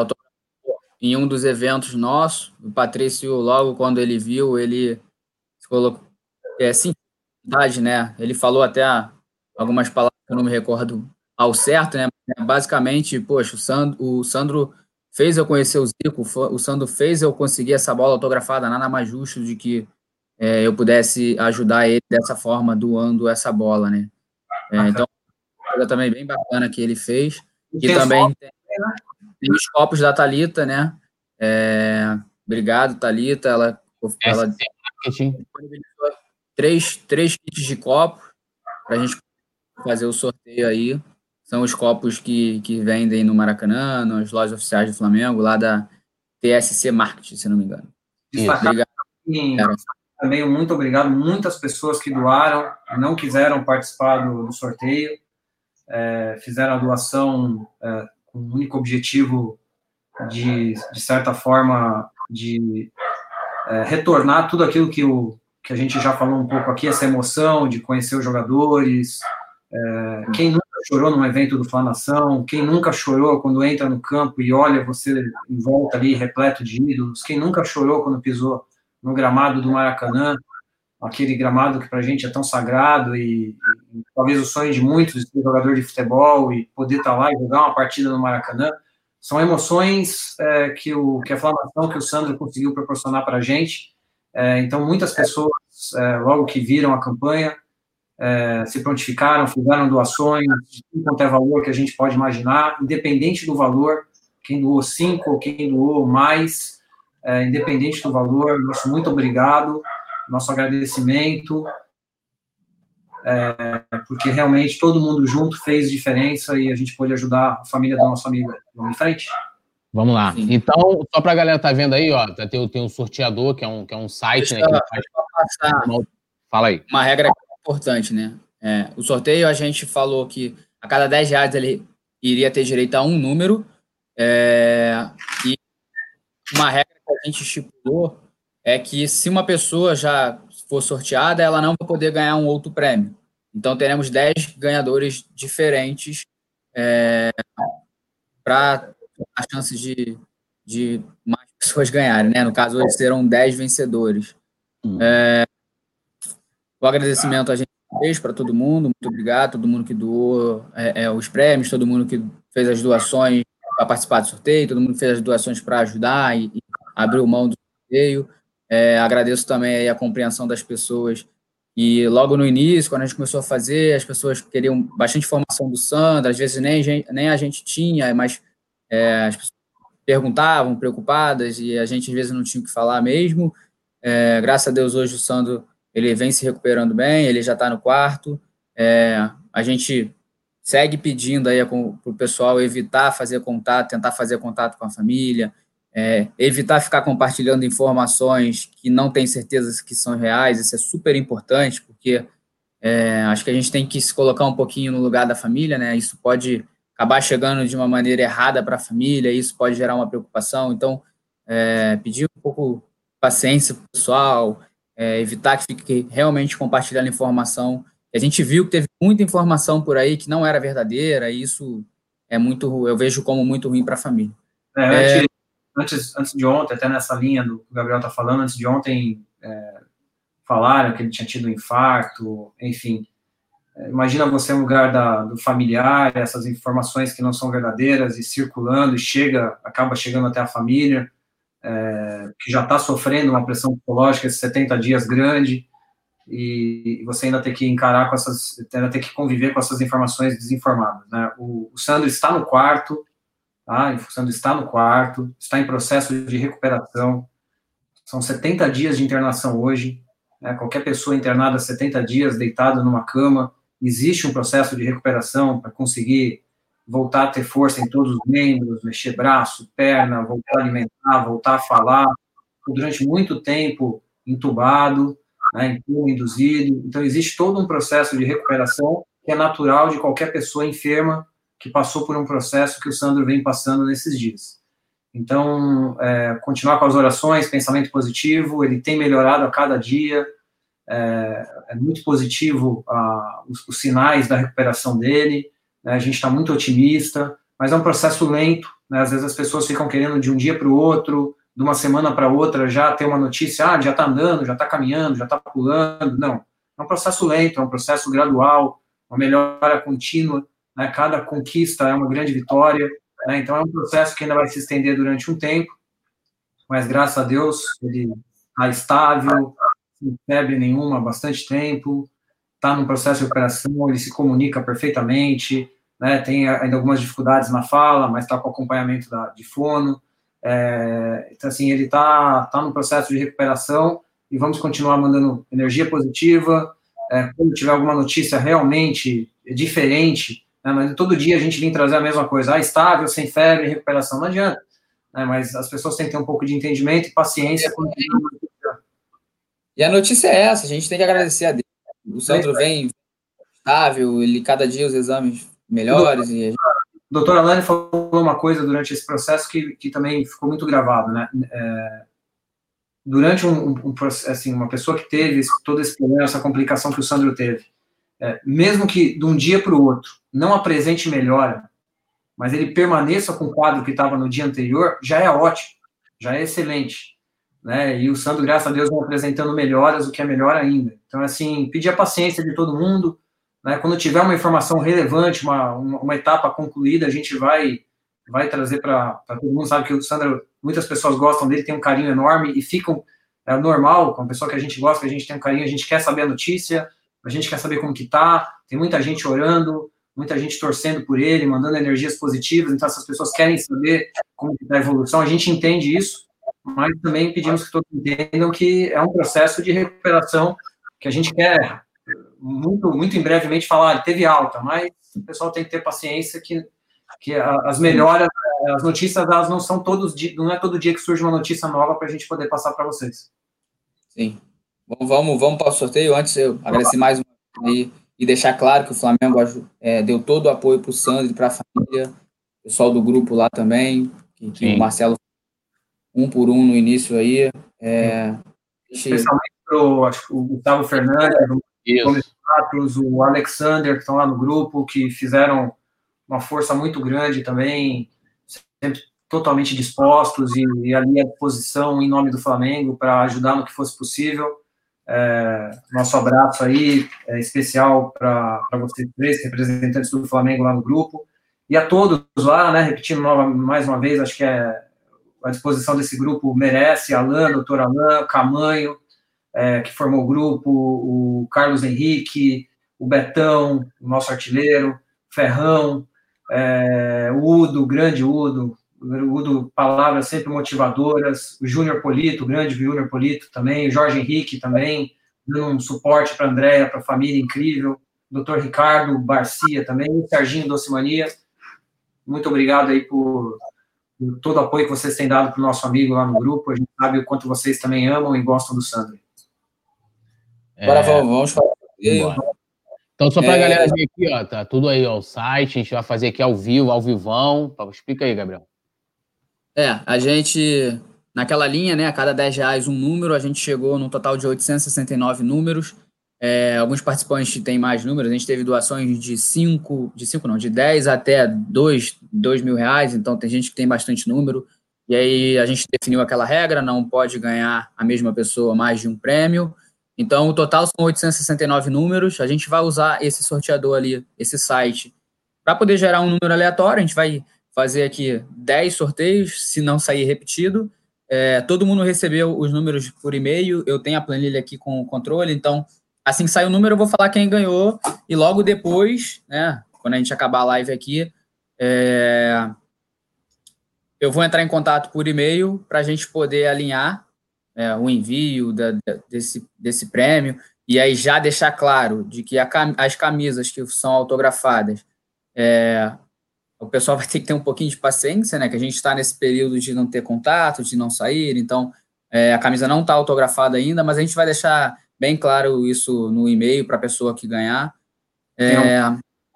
em um dos eventos nossos. O Patrício, logo quando ele viu, ele colocou. É simplicidade, né? Ele falou até algumas palavras que eu não me recordo ao certo, né? Basicamente, poxa, o Sandro, o Sandro fez eu conhecer o Zico, o Sandro fez eu conseguir essa bola autografada, nada mais justo de que é, eu pudesse ajudar ele dessa forma, doando essa bola, né? É, então, coisa também bem bacana que ele fez. E, também tem, tem, os copos da Talita, né? É, obrigado, Talita. Ela, ela três, três kits de copo para a gente fazer o sorteio aí. São os copos que, que vendem no Maracanã, nas lojas oficiais do Flamengo, lá da TSC Marketing, se não me engano. Destacar também, muito obrigado. Muitas pessoas que doaram, não quiseram participar do, do sorteio, é, fizeram a doação é, o único objetivo de, de certa forma, de é, retornar tudo aquilo que, o, que a gente já falou um pouco aqui, essa emoção de conhecer os jogadores. É, quem nunca chorou num evento do Flanação, quem nunca chorou quando entra no campo e olha você em volta ali repleto de ídolos, quem nunca chorou quando pisou no gramado do Maracanã, aquele gramado que para a gente é tão sagrado e, e, talvez o sonho de muitos de ser jogador de futebol e poder estar tá lá e jogar uma partida no Maracanã, são emoções é, que, o, que a Flanação, que o Sandro conseguiu proporcionar para a gente. É, então, muitas pessoas, é, logo que viram a campanha, é, se prontificaram, fizeram doações, quanto é valor que a gente pode imaginar, independente do valor, quem doou cinco, quem doou mais, é, independente do valor, nosso muito obrigado, nosso agradecimento. é, porque realmente todo mundo junto fez diferença e a gente pôde ajudar a família do nosso amigo. Vamos em frente? Vamos lá. Sim. Então, só para a galera tá vendo aí, ó, tem, tem um sorteador, que é um, que é um site, Deixa né? Que faz... passar Fala aí. Uma regra importante, né? É, o sorteio, a gente falou que a cada 10 reais ele iria ter direito a um número, é, e uma regra que a gente estipulou é que se uma pessoa já for sorteada, ela não vai poder ganhar um outro prêmio. Então, teremos 10 ganhadores diferentes é, para a chance de, de mais pessoas ganharem. Né? No caso, hoje serão 10 vencedores. Hum. É, o agradecimento a gente fez para todo mundo, muito obrigado, todo mundo que doou é, é, os prêmios, todo mundo que fez as doações para participar do sorteio, todo mundo que fez as doações para ajudar e, e abriu mão do sorteio. É, agradeço também a compreensão das pessoas. E logo no início, quando a gente começou a fazer, as pessoas queriam bastante informação do Sandra, às vezes nem, nem a gente tinha, mas é, as pessoas perguntavam, preocupadas, e a gente às vezes não tinha o que falar mesmo. É, graças a Deus, hoje o Sandro ele vem se recuperando bem, ele já está no quarto. É, a gente segue pedindo aí para o pessoal evitar fazer contato, tentar fazer contato com a família, é, evitar ficar compartilhando informações que não tem certeza que são reais, isso é super importante, porque é, acho que a gente tem que se colocar um pouquinho no lugar da família, né? Isso pode acabar chegando de uma maneira errada para a família, isso pode gerar uma preocupação. Então, é, pedir um pouco de paciência para o pessoal, é, evitar que fique realmente compartilhando informação. A gente viu que teve muita informação por aí que não era verdadeira, e isso é muito, eu vejo como muito ruim para a família. É, é antes, antes de ontem, até nessa linha do que o Gabriel está falando, antes de ontem é, falaram que ele tinha tido um infarto, enfim. É, imagina você no lugar da, do familiar, essas informações que não são verdadeiras e circulando e chega, acaba chegando até a família, é, que já está sofrendo uma pressão psicológica esses 70 dias grande, e você ainda tem que encarar com essas, ainda tem que conviver com essas informações desinformadas. Né? O, o Sandro está no quarto, tá? Sandro está no quarto, está em processo de recuperação. São 70 dias de internação hoje. Né? Qualquer pessoa internada 70 dias, deitada numa cama, existe um processo de recuperação para conseguir voltar a ter força em todos os membros, mexer braço, perna, voltar a alimentar, voltar a falar. Durante muito tempo entubado, né, induzido. Então, existe todo um processo de recuperação que é natural de qualquer pessoa enferma que passou por um processo que o Sandro vem passando nesses dias. Então, é, continuar com as orações, pensamento positivo, ele tem melhorado a cada dia, é, é muito positivo a, os, os, sinais da recuperação dele, né, a gente está muito otimista, mas é um processo lento, né, às vezes as pessoas ficam querendo de um dia para o outro, de uma semana para outra, já ter uma notícia, ah, já está andando, já está caminhando, já está pulando, não, é um processo lento, é um processo gradual, uma melhora contínua, né? Cada conquista é uma grande vitória, né? Então é um processo que ainda vai se estender durante um tempo, mas graças a Deus ele está estável, sem febre nenhuma há bastante tempo, está no processo de recuperação, ele se comunica perfeitamente, né? Tem ainda algumas dificuldades na fala, mas está com acompanhamento da, de fono. É, então, assim, ele está tá no processo de recuperação e vamos continuar mandando energia positiva. É, quando tiver alguma notícia realmente diferente, né, mas todo dia a gente vem trazer a mesma coisa, ah, estável, sem febre, recuperação, não adianta. Né, mas as pessoas têm que ter um pouco de entendimento e paciência. E a notícia é essa, a gente tem que agradecer a Deus. O Sandro vem estável, ele cada dia os exames melhores. Doutor, e doutora Alane falou uma coisa durante esse processo que, que também ficou muito gravado, né? É, durante um, um, um, assim, uma pessoa que teve todo esse problema, essa complicação que o Sandro teve, é, mesmo que de um dia para o outro não apresente melhora, mas ele permaneça com o quadro que estava no dia anterior, já é ótimo, já é excelente. Né? E o Sandro, graças a Deus, vem apresentando melhoras, o que é melhor ainda. Então, assim, pedir a paciência de todo mundo. Né? Quando tiver uma informação relevante, uma, uma, uma etapa concluída, a gente vai vai trazer para todo mundo. Sabe que o Sandro, muitas pessoas gostam dele, tem um carinho enorme e ficam é normal, com a pessoa que a gente gosta, que a gente tem um carinho, a gente quer saber a notícia, a gente quer saber como que tá, tem muita gente orando, muita gente torcendo por ele, mandando energias positivas, então essas pessoas querem saber como está a evolução, a gente entende isso, mas também pedimos que todos entendam que é um processo de recuperação que a gente quer muito, muito em brevemente falar, teve alta, mas o pessoal tem que ter paciência que, que as melhoras, as notícias, elas não são todos, não é todo dia que surge uma notícia nova para a gente poder passar para vocês. Sim. Bom, vamos, vamos para o sorteio. Antes, eu agradecer mais uma vez e deixar claro que o Flamengo é, deu todo o apoio para o Sandro e para a família, pessoal do grupo lá também, que, que o Marcelo um por um no início aí. É, Especialmente para o Gustavo Fernandes, o, o Alexander, que estão lá no grupo, que fizeram uma força muito grande também, sempre totalmente dispostos e, e ali à disposição em nome do Flamengo para ajudar no que fosse possível. É, nosso abraço aí é especial para vocês três, representantes do Flamengo lá no grupo, e a todos lá, né, repetindo nova, mais uma vez, acho que é a disposição desse grupo merece, Alain, doutor Alain, Camanho, é, que formou o grupo, o Carlos Henrique, o Betão, o nosso artilheiro, Ferrão, é, o Udo, grande Udo, o Udo, palavras sempre motivadoras, o Júnior Polito, o grande Júnior Polito também, o Jorge Henrique também, dando um suporte para a Andréia, para a família incrível, o doutor Ricardo Barcia também, o Serginho Docimania, muito obrigado aí por, por todo o apoio que vocês têm dado para o nosso amigo lá no grupo, a gente sabe o quanto vocês também amam e gostam do Sandro. Agora é... vamos falar. Então, só para a é... galera ver aqui, ó, tá tudo aí, ó, o site, a gente vai fazer aqui ao vivo, ao vivão. Explica aí, Gabriel. É, a gente, naquela linha, né, a cada 10 reais um número, a gente chegou num total de 869 números. É, alguns participantes têm mais números, a gente teve doações de 5, de 5 não, de 10 até 2, 2 mil reais, então tem gente que tem bastante número. E aí a gente definiu aquela regra, não pode ganhar a mesma pessoa mais de um prêmio. Então, o total são 869 números. A gente vai usar esse sorteador ali, esse site, para poder gerar um número aleatório. A gente vai fazer aqui 10 sorteios, se não sair repetido. É, todo mundo recebeu os números por e-mail. Eu tenho a planilha aqui com o controle. Então, assim que sair o número, eu vou falar quem ganhou. E logo depois, né, quando a gente acabar a live aqui, é, eu vou entrar em contato por e-mail para a gente poder alinhar é, o envio da, desse, desse prêmio, e aí já deixar claro de que a, as camisas que são autografadas, é, o pessoal vai ter que ter um pouquinho de paciência, né? Que a gente está nesse período de não ter contato, de não sair, então é, a camisa não está autografada ainda, mas a gente vai deixar bem claro isso no e-mail para a pessoa que ganhar. É,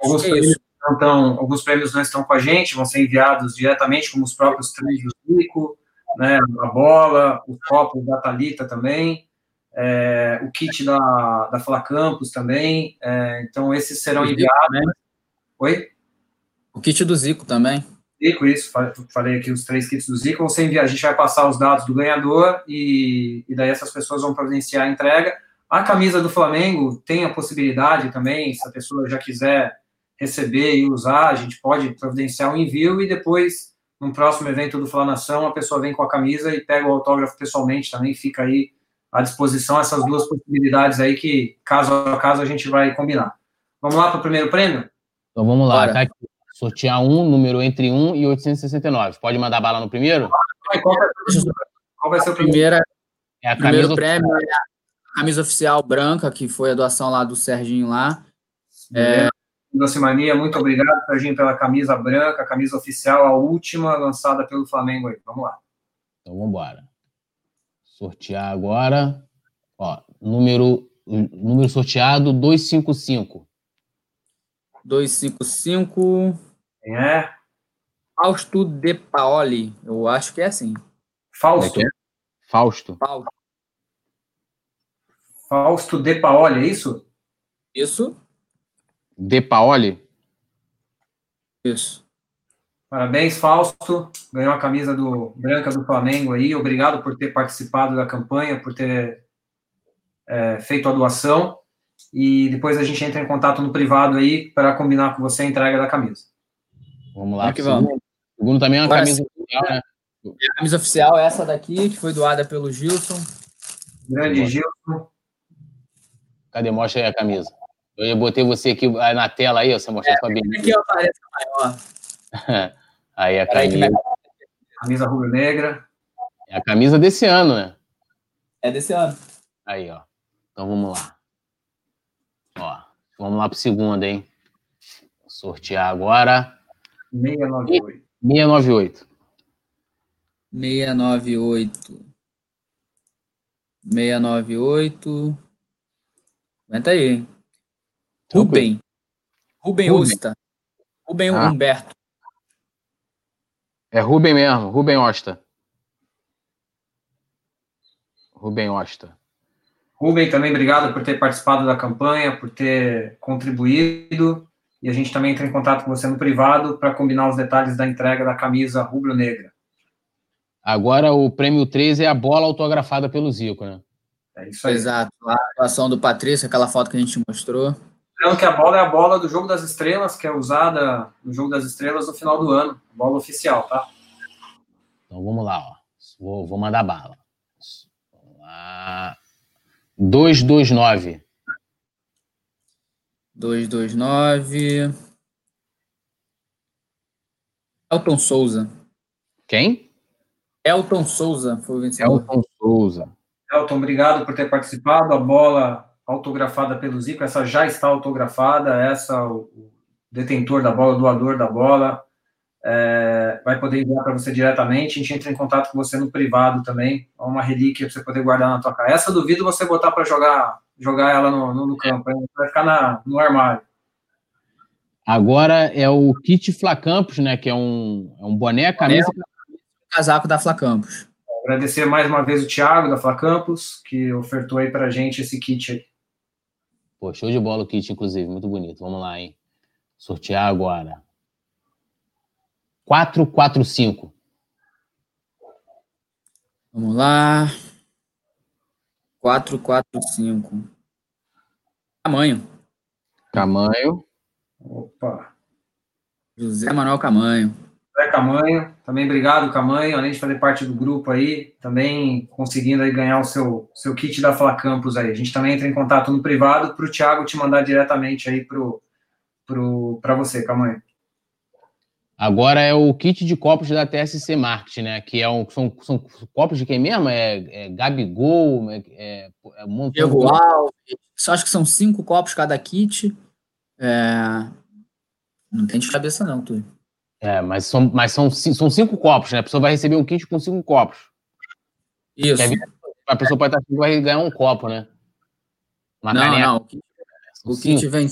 alguns, é prêmios não estão, alguns prêmios não estão com a gente, vão ser enviados diretamente, como os próprios três do Rico, né, a bola, o copo da Talita também, é, o kit da, da Fla Campus também. É, então, esses serão enviados. Né? Oi? O kit do Zico também. Zico, isso, falei aqui os três kits do Zico. Você envia, a gente vai passar os dados do ganhador e, e daí essas pessoas vão providenciar a entrega. A camisa do Flamengo tem a possibilidade também, se a pessoa já quiser receber e usar, a gente pode providenciar o um envio e depois num próximo evento do Flanação, a pessoa vem com a camisa e pega o autógrafo pessoalmente também, fica aí à disposição essas duas possibilidades aí que, caso a caso, a gente vai combinar. Vamos lá para o primeiro prêmio? Então vamos lá, tá aqui. Sortear um, número entre 1 e 869. Pode mandar bala no primeiro? Qual vai, ser o primeiro? É a primeiro prêmio é a camisa oficial branca, que foi a doação lá do Serginho lá. É, Docimania, muito obrigado, Serginho, pela camisa branca, a camisa oficial, a última lançada pelo Flamengo aí. Vamos lá. Então vamos embora. Sortear agora. Ó, número, número sorteado 255. 255. Quem é? Fausto De Paoli. Eu acho que é assim. Fausto. É é? Fausto. Fausto. Fausto De Paoli, é isso? Isso. De Paoli? Isso. Parabéns, Fausto. Ganhou a camisa do branca do Flamengo aí. Obrigado por ter participado da campanha, por ter é, feito a doação. E depois a gente entra em contato no privado aí para combinar com você a entrega da camisa. Vamos lá. que vamos. O segundo também é uma Agora, camisa oficial, né? A camisa oficial é essa daqui, que foi doada pelo Gilson. Grande Gilson. Cadê? Mostra aí a camisa. Eu botei você aqui na tela aí, você mostrou é, sua beleza. Aqui aparece maior. aí a camisa. Camisa rubro-negra. É a camisa desse ano, né? É desse ano. Aí, ó. Então vamos lá. Ó. Vamos lá para o segundo, hein? Vou sortear agora. 698. 698. 698. 698. Aguenta aí, hein? Rubem. Rubem Osta. Rubem ah. Humberto. É Rubem mesmo, Rubem Osta. Rubem Osta. Rubem, também obrigado por ter participado da campanha, por ter contribuído. E a gente também entra em contato com você no privado para combinar os detalhes da entrega da camisa rubro-negra. Agora o prêmio 3 é a bola autografada pelo Zico, né? É isso aí. Exato. A atuação do Patrício, aquela foto que a gente mostrou. Lembrando que a bola é a bola do Jogo das Estrelas, que é usada no Jogo das Estrelas no final do ano. Bola oficial, tá? Então vamos lá, ó. Vou, vou mandar bala. Vamos lá. 229. 229. Elton Souza. Quem? Elton Souza foi o vencedor. Elton Souza. Elton, obrigado por ter participado. A bola autografada pelo Zico, essa já está autografada. Essa, o detentor da bola, o doador da bola, é, vai poder enviar para você diretamente. A gente entra em contato com você no privado também. É uma relíquia para você poder guardar na tua casa. Essa duvido você botar para jogar, jogar ela no, no, no campo. Hein? Vai ficar na, no armário. Agora é o kit Flacampos, né? Que é um, é um boné, camisa. Casaco da Flacampos. Agradecer mais uma vez o Thiago da Flacampos, que ofertou aí pra gente esse kit aí. Pô, show de bola o kit, inclusive, muito bonito. Vamos lá, hein? Sortear agora. 445. Vamos lá. 445. Tamanho. Tamanho. Opa. José Manuel Camanho. José Camanho, também obrigado, Camanho, além de fazer parte do grupo aí, também conseguindo aí ganhar o seu, seu kit da Fla Campus aí. A gente também entra em contato no privado para o Thiago te mandar diretamente aí para pro, pro, você, Camanho. Agora é o kit de copos da TSC Market, né? Que é um, são, são copos de quem mesmo? É, é Gabigol, é, é, é um Diego Alves. Só acho que são cinco copos cada kit. É... Não tem de cabeça, não, tu. É, mas são, mas são, são cinco copos, né? A pessoa vai receber um kit com cinco copos. Isso. A pessoa pode estar vai ganhar um copo, né? Uma não, caneca. não. O kit, o kit vem.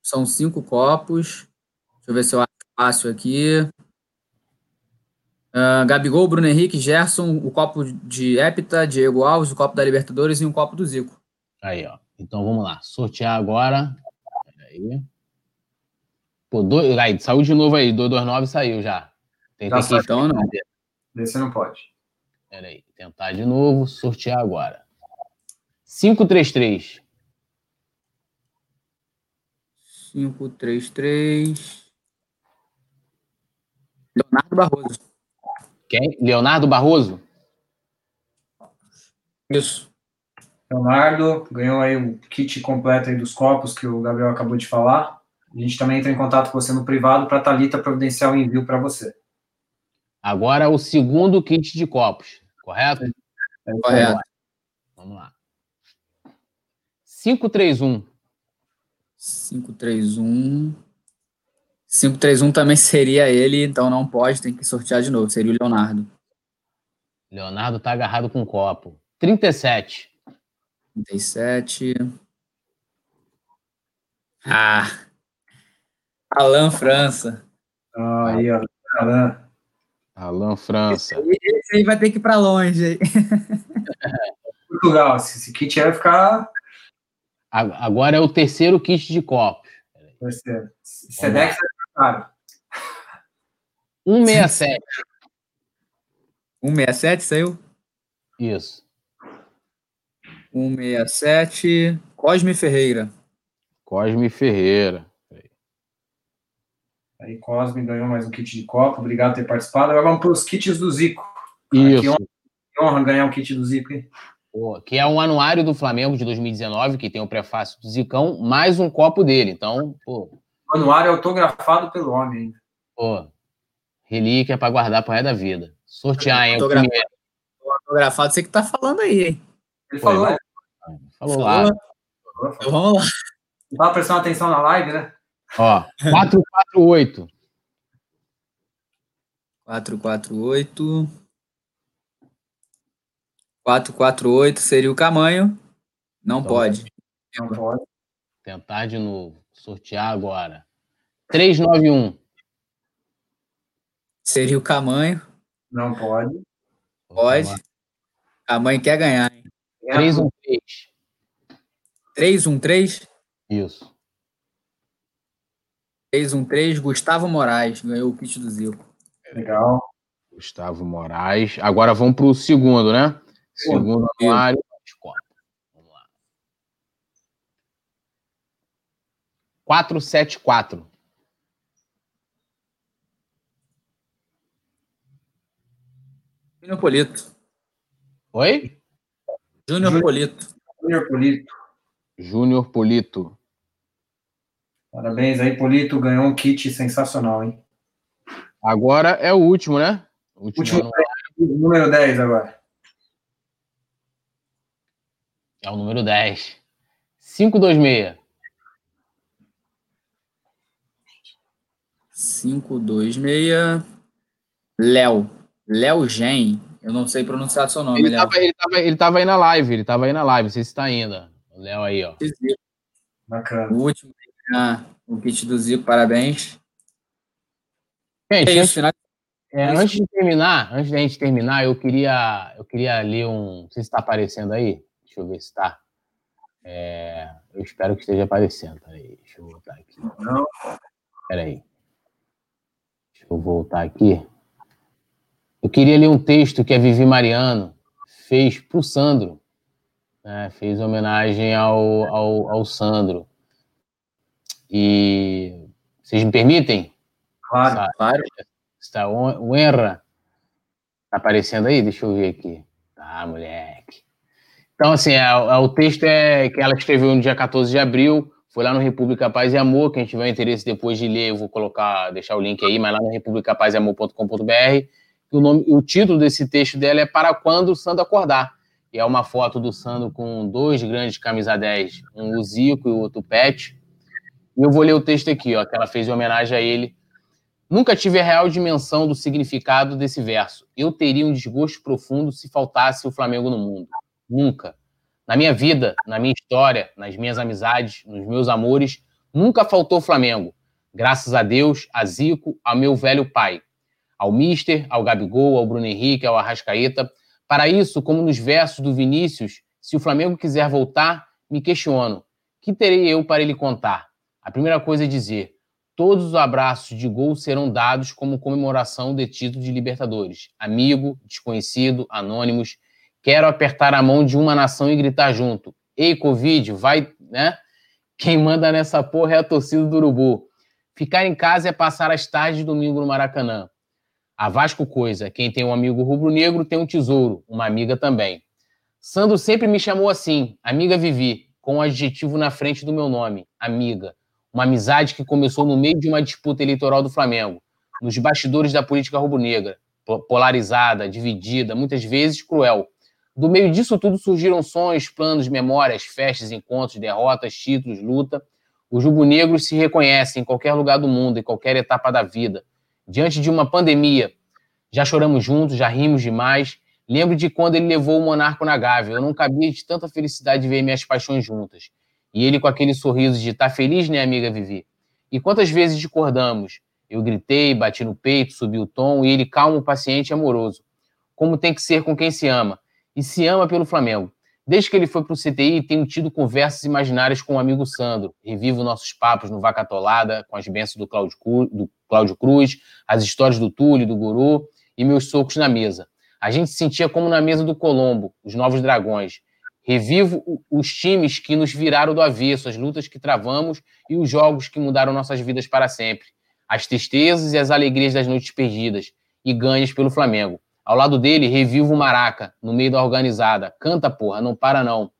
São cinco copos. Deixa eu ver se eu acho fácil aqui. Uh, Gabigol, Bruno Henrique, Gerson, o copo de Épita, Diego Alves, o copo da Libertadores e um copo do Zico. Aí, ó. Então vamos lá. Sortear agora. Aí. Pô, dois, aí, saiu de novo aí. 229 saiu já. Tem, já então não. Esse não pode. Peraí. Tentar de novo. Sortear agora. 533. 533. Leonardo Barroso. Quem? Leonardo Barroso? Isso. Leonardo ganhou aí o kit completo aí dos copos que o Gabriel acabou de falar. A gente também entra em contato com você no privado para a Thalita providenciar o envio para você. Agora o segundo kit de copos, correto? É, correto. Vamos lá. 531. 531. 531 também seria ele, então não pode, tem que sortear de novo. Seria o Leonardo. Leonardo tá agarrado com o copo. 37. 37. Ah. Alan França. Ah, aí, Alan. Alan França. Esse aí vai ter que ir para longe. Portugal, esse kit vai ficar. Agora é o terceiro kit de copo. Terceiro. Sedex Claro. 167. 167 saiu? Isso. 167. Cosme Ferreira. Cosme Ferreira. Aí Cosme ganhou mais um kit de copo. Obrigado por ter participado. Agora vamos para os kits do Zico. Isso. Que honra, que honra ganhar um kit do Zico, hein? Pô, que é um anuário do Flamengo de 2019, que tem o prefácio do Zicão, mais um copo dele. Então, pô, Manuário autografado pelo homem ainda. Pô, relíquia para guardar pro resto da vida. Sortear, hein? Autografado, autografado, você que tá falando aí, hein? Ele falou. Falou, falou lá. Então, vamos lá. Não prestando atenção na live, né? Ó, 448. 448. 448 seria o Camanho. Não então, pode. Não pode. Tentar de novo. Sortear agora. 391. Seria o Camanho. Não pode. Pode. A mãe quer ganhar, hein? 313. 313? Isso. 313, Gustavo Moraes ganhou o kit do Zico. Legal. Gustavo Moraes. Agora vamos para o segundo, né? Segundo anuário. Vamos lá. 474. Júnior Polito. Oi? Júnior Polito. Júnior Polito. Júnior Polito. Parabéns aí, Polito. Ganhou um kit sensacional, hein? Agora é o último, né? O último, último número 10 agora. É o número 10. 526. 526. Léo. Léo Gen. Eu não sei pronunciar seu nome, ele Léo. Tava, ele, tava, ele tava aí na live, ele tava aí na live, não sei se está ainda. O Léo aí, ó. Bacana. O último, ah, o kit do Zico, parabéns. Gente, é isso, antes, é, antes de terminar, antes da gente terminar, eu queria, eu queria ler um. Não sei se está aparecendo aí. Deixa eu ver se está. É, eu espero que esteja aparecendo. Peraí, deixa eu voltar aqui. Não. Peraí. Eu voltar aqui. Eu queria ler um texto que a Vivi Mariano fez para o Sandro. Né? Fez homenagem ao, ao, ao Sandro. E vocês me permitem? Claro, claro. Está o Enra. Está aparecendo aí? Deixa eu ver aqui. Tá, moleque. Então, assim, é, é, o texto é que ela escreveu no dia 14 de abril, foi lá no República Paz e Amor, quem tiver interesse depois de ler, eu vou colocar, deixar o link aí, mas lá no republicapazeamor.com.br o, nome, o título desse texto dela é Para Quando o Sandro Acordar. E é uma foto do Sandro com dois grandes camisa 10, um o Zico e o outro Pet. E eu vou ler o texto aqui, ó, que ela fez em homenagem a ele. Nunca tive a real dimensão do significado desse verso. Eu teria um desgosto profundo se faltasse o Flamengo no mundo. Nunca. Na minha vida, na minha história, nas minhas amizades, nos meus amores, nunca faltou Flamengo. Graças a Deus, a Zico, ao meu velho pai, ao Mister, ao Gabigol, ao Bruno Henrique, ao Arrascaeta. Para isso, como nos versos do Vinícius, se o Flamengo quiser voltar, me questiono: que terei eu para ele contar? A primeira coisa é dizer: todos os abraços de gol serão dados como comemoração de título de Libertadores. Amigo, desconhecido, anônimos. Quero apertar a mão de uma nação e gritar junto: Ei, Covid, vai, né? Quem manda nessa porra é a torcida do Urubu. Ficar em casa é passar as tardes de domingo no Maracanã. A Vasco Coisa, quem tem um amigo rubro-negro tem um tesouro, uma amiga também. Sandro sempre me chamou assim, amiga Vivi, com um adjetivo na frente do meu nome, amiga. Uma amizade que começou no meio de uma disputa eleitoral do Flamengo, nos bastidores da política rubro-negra, polarizada, dividida, muitas vezes cruel. Do meio disso tudo surgiram sonhos, planos, memórias, festas, encontros, derrotas, títulos, luta. Os rubro-negros se reconhecem em qualquer lugar do mundo, em qualquer etapa da vida diante de uma pandemia. Já choramos juntos, já rimos demais. Lembro de quando ele levou o Monarco na Gávea. Eu não cabia de tanta felicidade de ver minhas paixões juntas. E ele com aquele sorriso de tá feliz, né, amiga Vivi? E quantas vezes discordamos? Eu gritei, bati no peito, subi o tom, e ele calmo, paciente e amoroso. Como tem que ser com quem se ama. E se ama pelo Flamengo. Desde que ele foi para o CTI, tenho tido conversas imaginárias com o amigo Sandro. Revivo nossos papos no Vaca Tolada, com as bênçãos do Cláudio, Cruz, as histórias do Túlio, do Guru e meus socos na mesa. A gente se sentia como na mesa do Colombo, os Novos Dragões. Revivo os times que nos viraram do avesso, as lutas que travamos e os jogos que mudaram nossas vidas para sempre. As tristezas e as alegrias das noites perdidas e ganhas pelo Flamengo. Ao lado dele, revivo o Maraca, no meio da organizada. Canta, porra, não para não.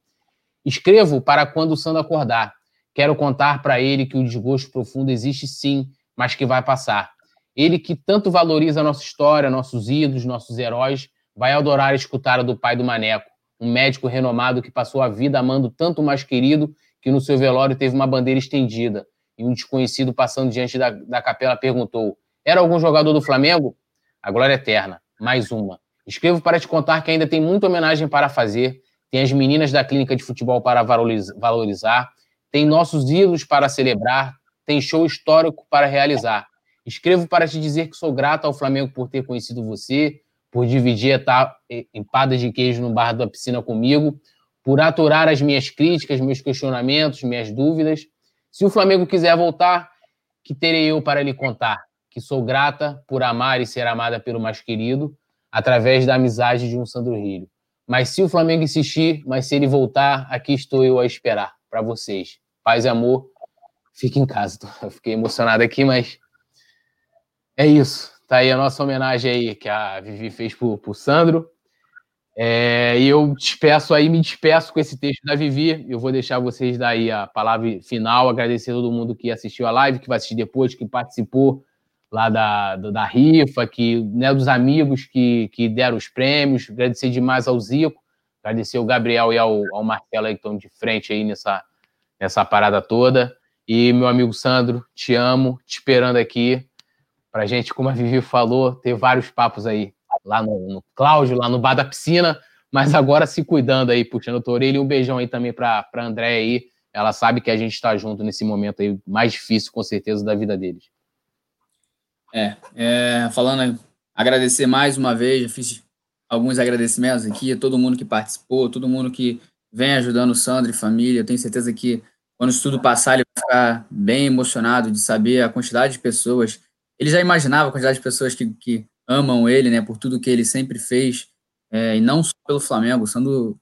Escrevo para quando o Sandro acordar. Quero contar para ele que o desgosto profundo existe sim, mas que vai passar. Ele que tanto valoriza a nossa história, nossos ídolos, nossos heróis, vai adorar escutar a do pai do Maneco, um médico renomado que passou a vida amando tanto o mais querido que no seu velório teve uma bandeira estendida e um desconhecido passando diante da, da capela perguntou: Era algum jogador do Flamengo? A glória eterna. Mais uma. Escrevo para te contar que ainda tem muita homenagem para fazer, tem as meninas da clínica de futebol para valorizar, tem nossos ídolos para celebrar, tem show histórico para realizar. Escrevo para te dizer que sou grato ao Flamengo por ter conhecido você, por dividir empadas de queijo no bar da piscina comigo, por aturar as minhas críticas, meus questionamentos, minhas dúvidas. Se o Flamengo quiser voltar, que terei eu para lhe contar? Que sou grata por amar e ser amada pelo mais querido, através da amizade de um Sandro Rio. Mas se o Flamengo insistir, mas se ele voltar, aqui estou eu a esperar para vocês. Paz e amor. Fique em casa. Eu fiquei emocionado aqui, mas é isso. Tá aí a nossa homenagem aí que a Vivi fez pro, pro Sandro. É, e eu despeço aí, me despeço com esse texto da Vivi. Eu vou deixar vocês daí a palavra final, agradecer a todo mundo que assistiu a live, que vai assistir depois, que participou lá da, da rifa, que, né, dos amigos que, que deram os prêmios. Agradecer demais ao Zico, agradecer ao Gabriel e ao, ao Marcelo aí que estão de frente aí nessa, nessa parada toda. E meu amigo Sandro, te amo, te esperando aqui para gente, como a Vivi falou, ter vários papos aí, lá no, no Cláudio, lá no bar da piscina, mas agora se cuidando aí, puxando a orelha. E um beijão aí também para a André aí. Ela sabe que a gente está junto nesse momento aí mais difícil, com certeza, da vida deles. É, é, falando, agradecer mais uma vez, já fiz alguns agradecimentos aqui a todo mundo que participou, todo mundo que vem ajudando o Sandro e família. Eu tenho certeza que quando isso tudo passar, ele vai ficar bem emocionado de saber a quantidade de pessoas. Ele já imaginava a quantidade de pessoas que, que amam ele, né, por tudo que ele sempre fez, é, e não só pelo Flamengo, sendo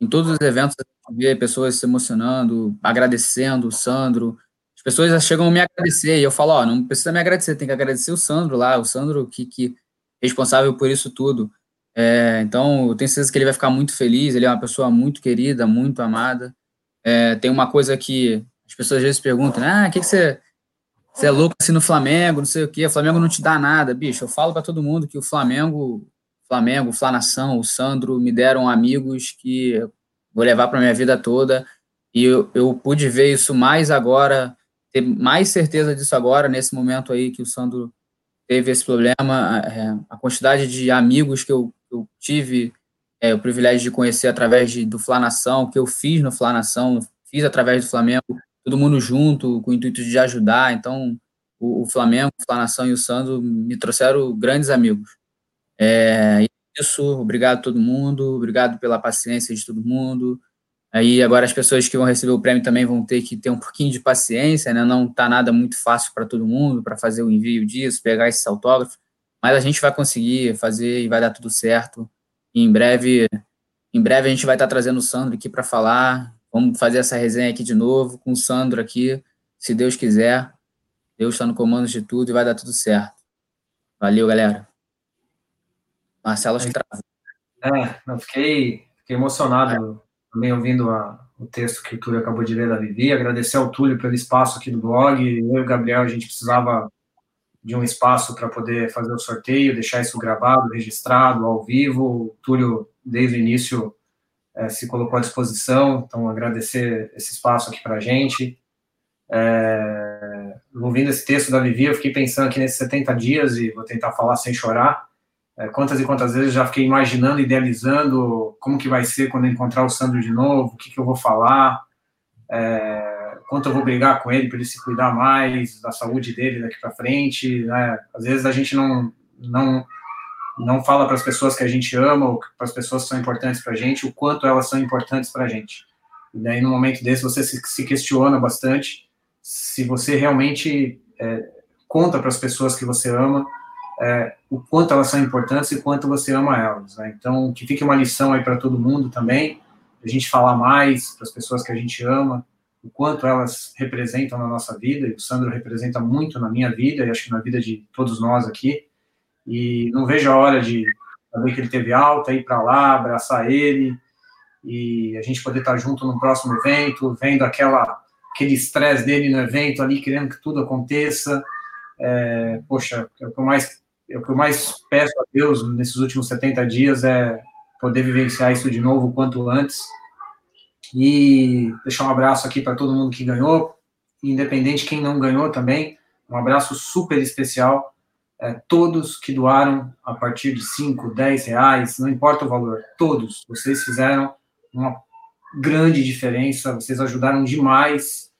em todos os eventos vê pessoas se emocionando, agradecendo o Sandro, as pessoas chegam a me agradecer e eu falo, ó, não precisa me agradecer, tem que agradecer o Sandro lá, o Sandro que, que responsável por isso tudo. É, então, eu tenho certeza que ele vai ficar muito feliz, ele é uma pessoa muito querida, muito amada. É, tem uma coisa que as pessoas às vezes perguntam, ah, o que, que você, você é louco assim no Flamengo, não sei o quê, o Flamengo não te dá nada, bicho. Eu falo para todo mundo que o Flamengo, Flamengo, Flanação, o Sandro me deram amigos que vou levar para minha vida toda e eu, eu pude ver isso mais agora ter mais certeza disso agora, nesse momento aí que o Sandro teve esse problema, é, a quantidade de amigos que eu, eu tive é, o privilégio de conhecer através de, do Flanação, que eu fiz no Flanação, fiz através do Flamengo, todo mundo junto, com o intuito de ajudar, então o, o Flamengo, o Flanação e o Sandro me trouxeram grandes amigos. É, isso, obrigado a todo mundo, obrigado pela paciência de todo mundo, Aí agora as pessoas que vão receber o prêmio também vão ter que ter um pouquinho de paciência, né? Não tá nada muito fácil para todo mundo para fazer o envio disso, pegar esses autógrafos, mas a gente vai conseguir fazer e vai dar tudo certo. E em breve, em breve a gente vai estar tá trazendo o Sandro aqui para falar. Vamos fazer essa resenha aqui de novo com o Sandro aqui, se Deus quiser. Deus está no comando de tudo e vai dar tudo certo. Valeu, galera. Marcelo, acho que É, eu fiquei, fiquei emocionado também ouvindo a, o texto que o Túlio acabou de ler da Vivi, agradecer ao Túlio pelo espaço aqui do blog. Eu e o Gabriel, a gente precisava de um espaço para poder fazer o sorteio, deixar isso gravado, registrado, ao vivo. O Túlio, desde o início, é, se colocou à disposição, então agradecer esse espaço aqui para a gente. É, ouvindo esse texto da Vivi, eu fiquei pensando aqui nesses 70 dias, e vou tentar falar sem chorar, é, quantas e quantas vezes já fiquei imaginando, idealizando como que vai ser quando eu encontrar o Sandro de novo, o que, que eu vou falar, é, quanto eu vou brigar com ele para ele se cuidar mais da saúde dele daqui para frente. Né? Às vezes a gente não, não, não fala para as pessoas que a gente ama, ou para as pessoas que são importantes para a gente, o quanto elas são importantes para a gente. E daí, no momento desse, você se, se questiona bastante se você realmente é, conta para as pessoas que você ama é, o quanto elas são importantes e quanto você ama elas. Né? Então, que fique uma lição aí para todo mundo também, a gente falar mais para as pessoas que a gente ama, o quanto elas representam na nossa vida, e o Sandro representa muito na minha vida, e acho que na vida de todos nós aqui, e não vejo a hora de saber que ele teve alta, ir para lá, abraçar ele, e a gente poder estar junto no próximo evento, vendo aquela aquele estresse dele no evento ali, querendo que tudo aconteça, é, poxa, é o que eu mais o que eu mais peço a Deus nesses últimos 70 dias é poder vivenciar isso de novo o quanto antes. E deixar um abraço aqui para todo mundo que ganhou, independente quem não ganhou também, um abraço super especial. É, todos que doaram a partir de 5, 10 reais, não importa o valor, todos, vocês fizeram uma grande diferença, vocês ajudaram demais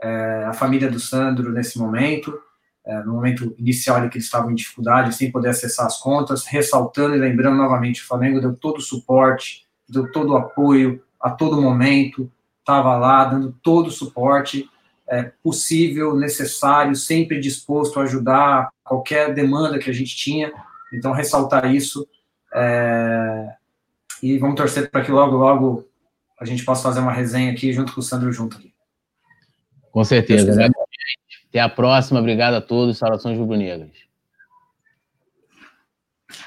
é, a família do Sandro nesse momento, é, no momento inicial ali que eles estavam em dificuldade, sem poder acessar as contas, ressaltando e lembrando novamente, o Flamengo deu todo o suporte, deu todo o apoio a todo momento, estava lá dando todo o suporte é, possível, necessário, sempre disposto a ajudar qualquer demanda que a gente tinha. Então, ressaltar isso. É, e vamos torcer para que logo, logo a gente possa fazer uma resenha aqui junto com o Sandro junto aqui. Com certeza. Até a próxima. Obrigado a todos. Saudações rubro-negras.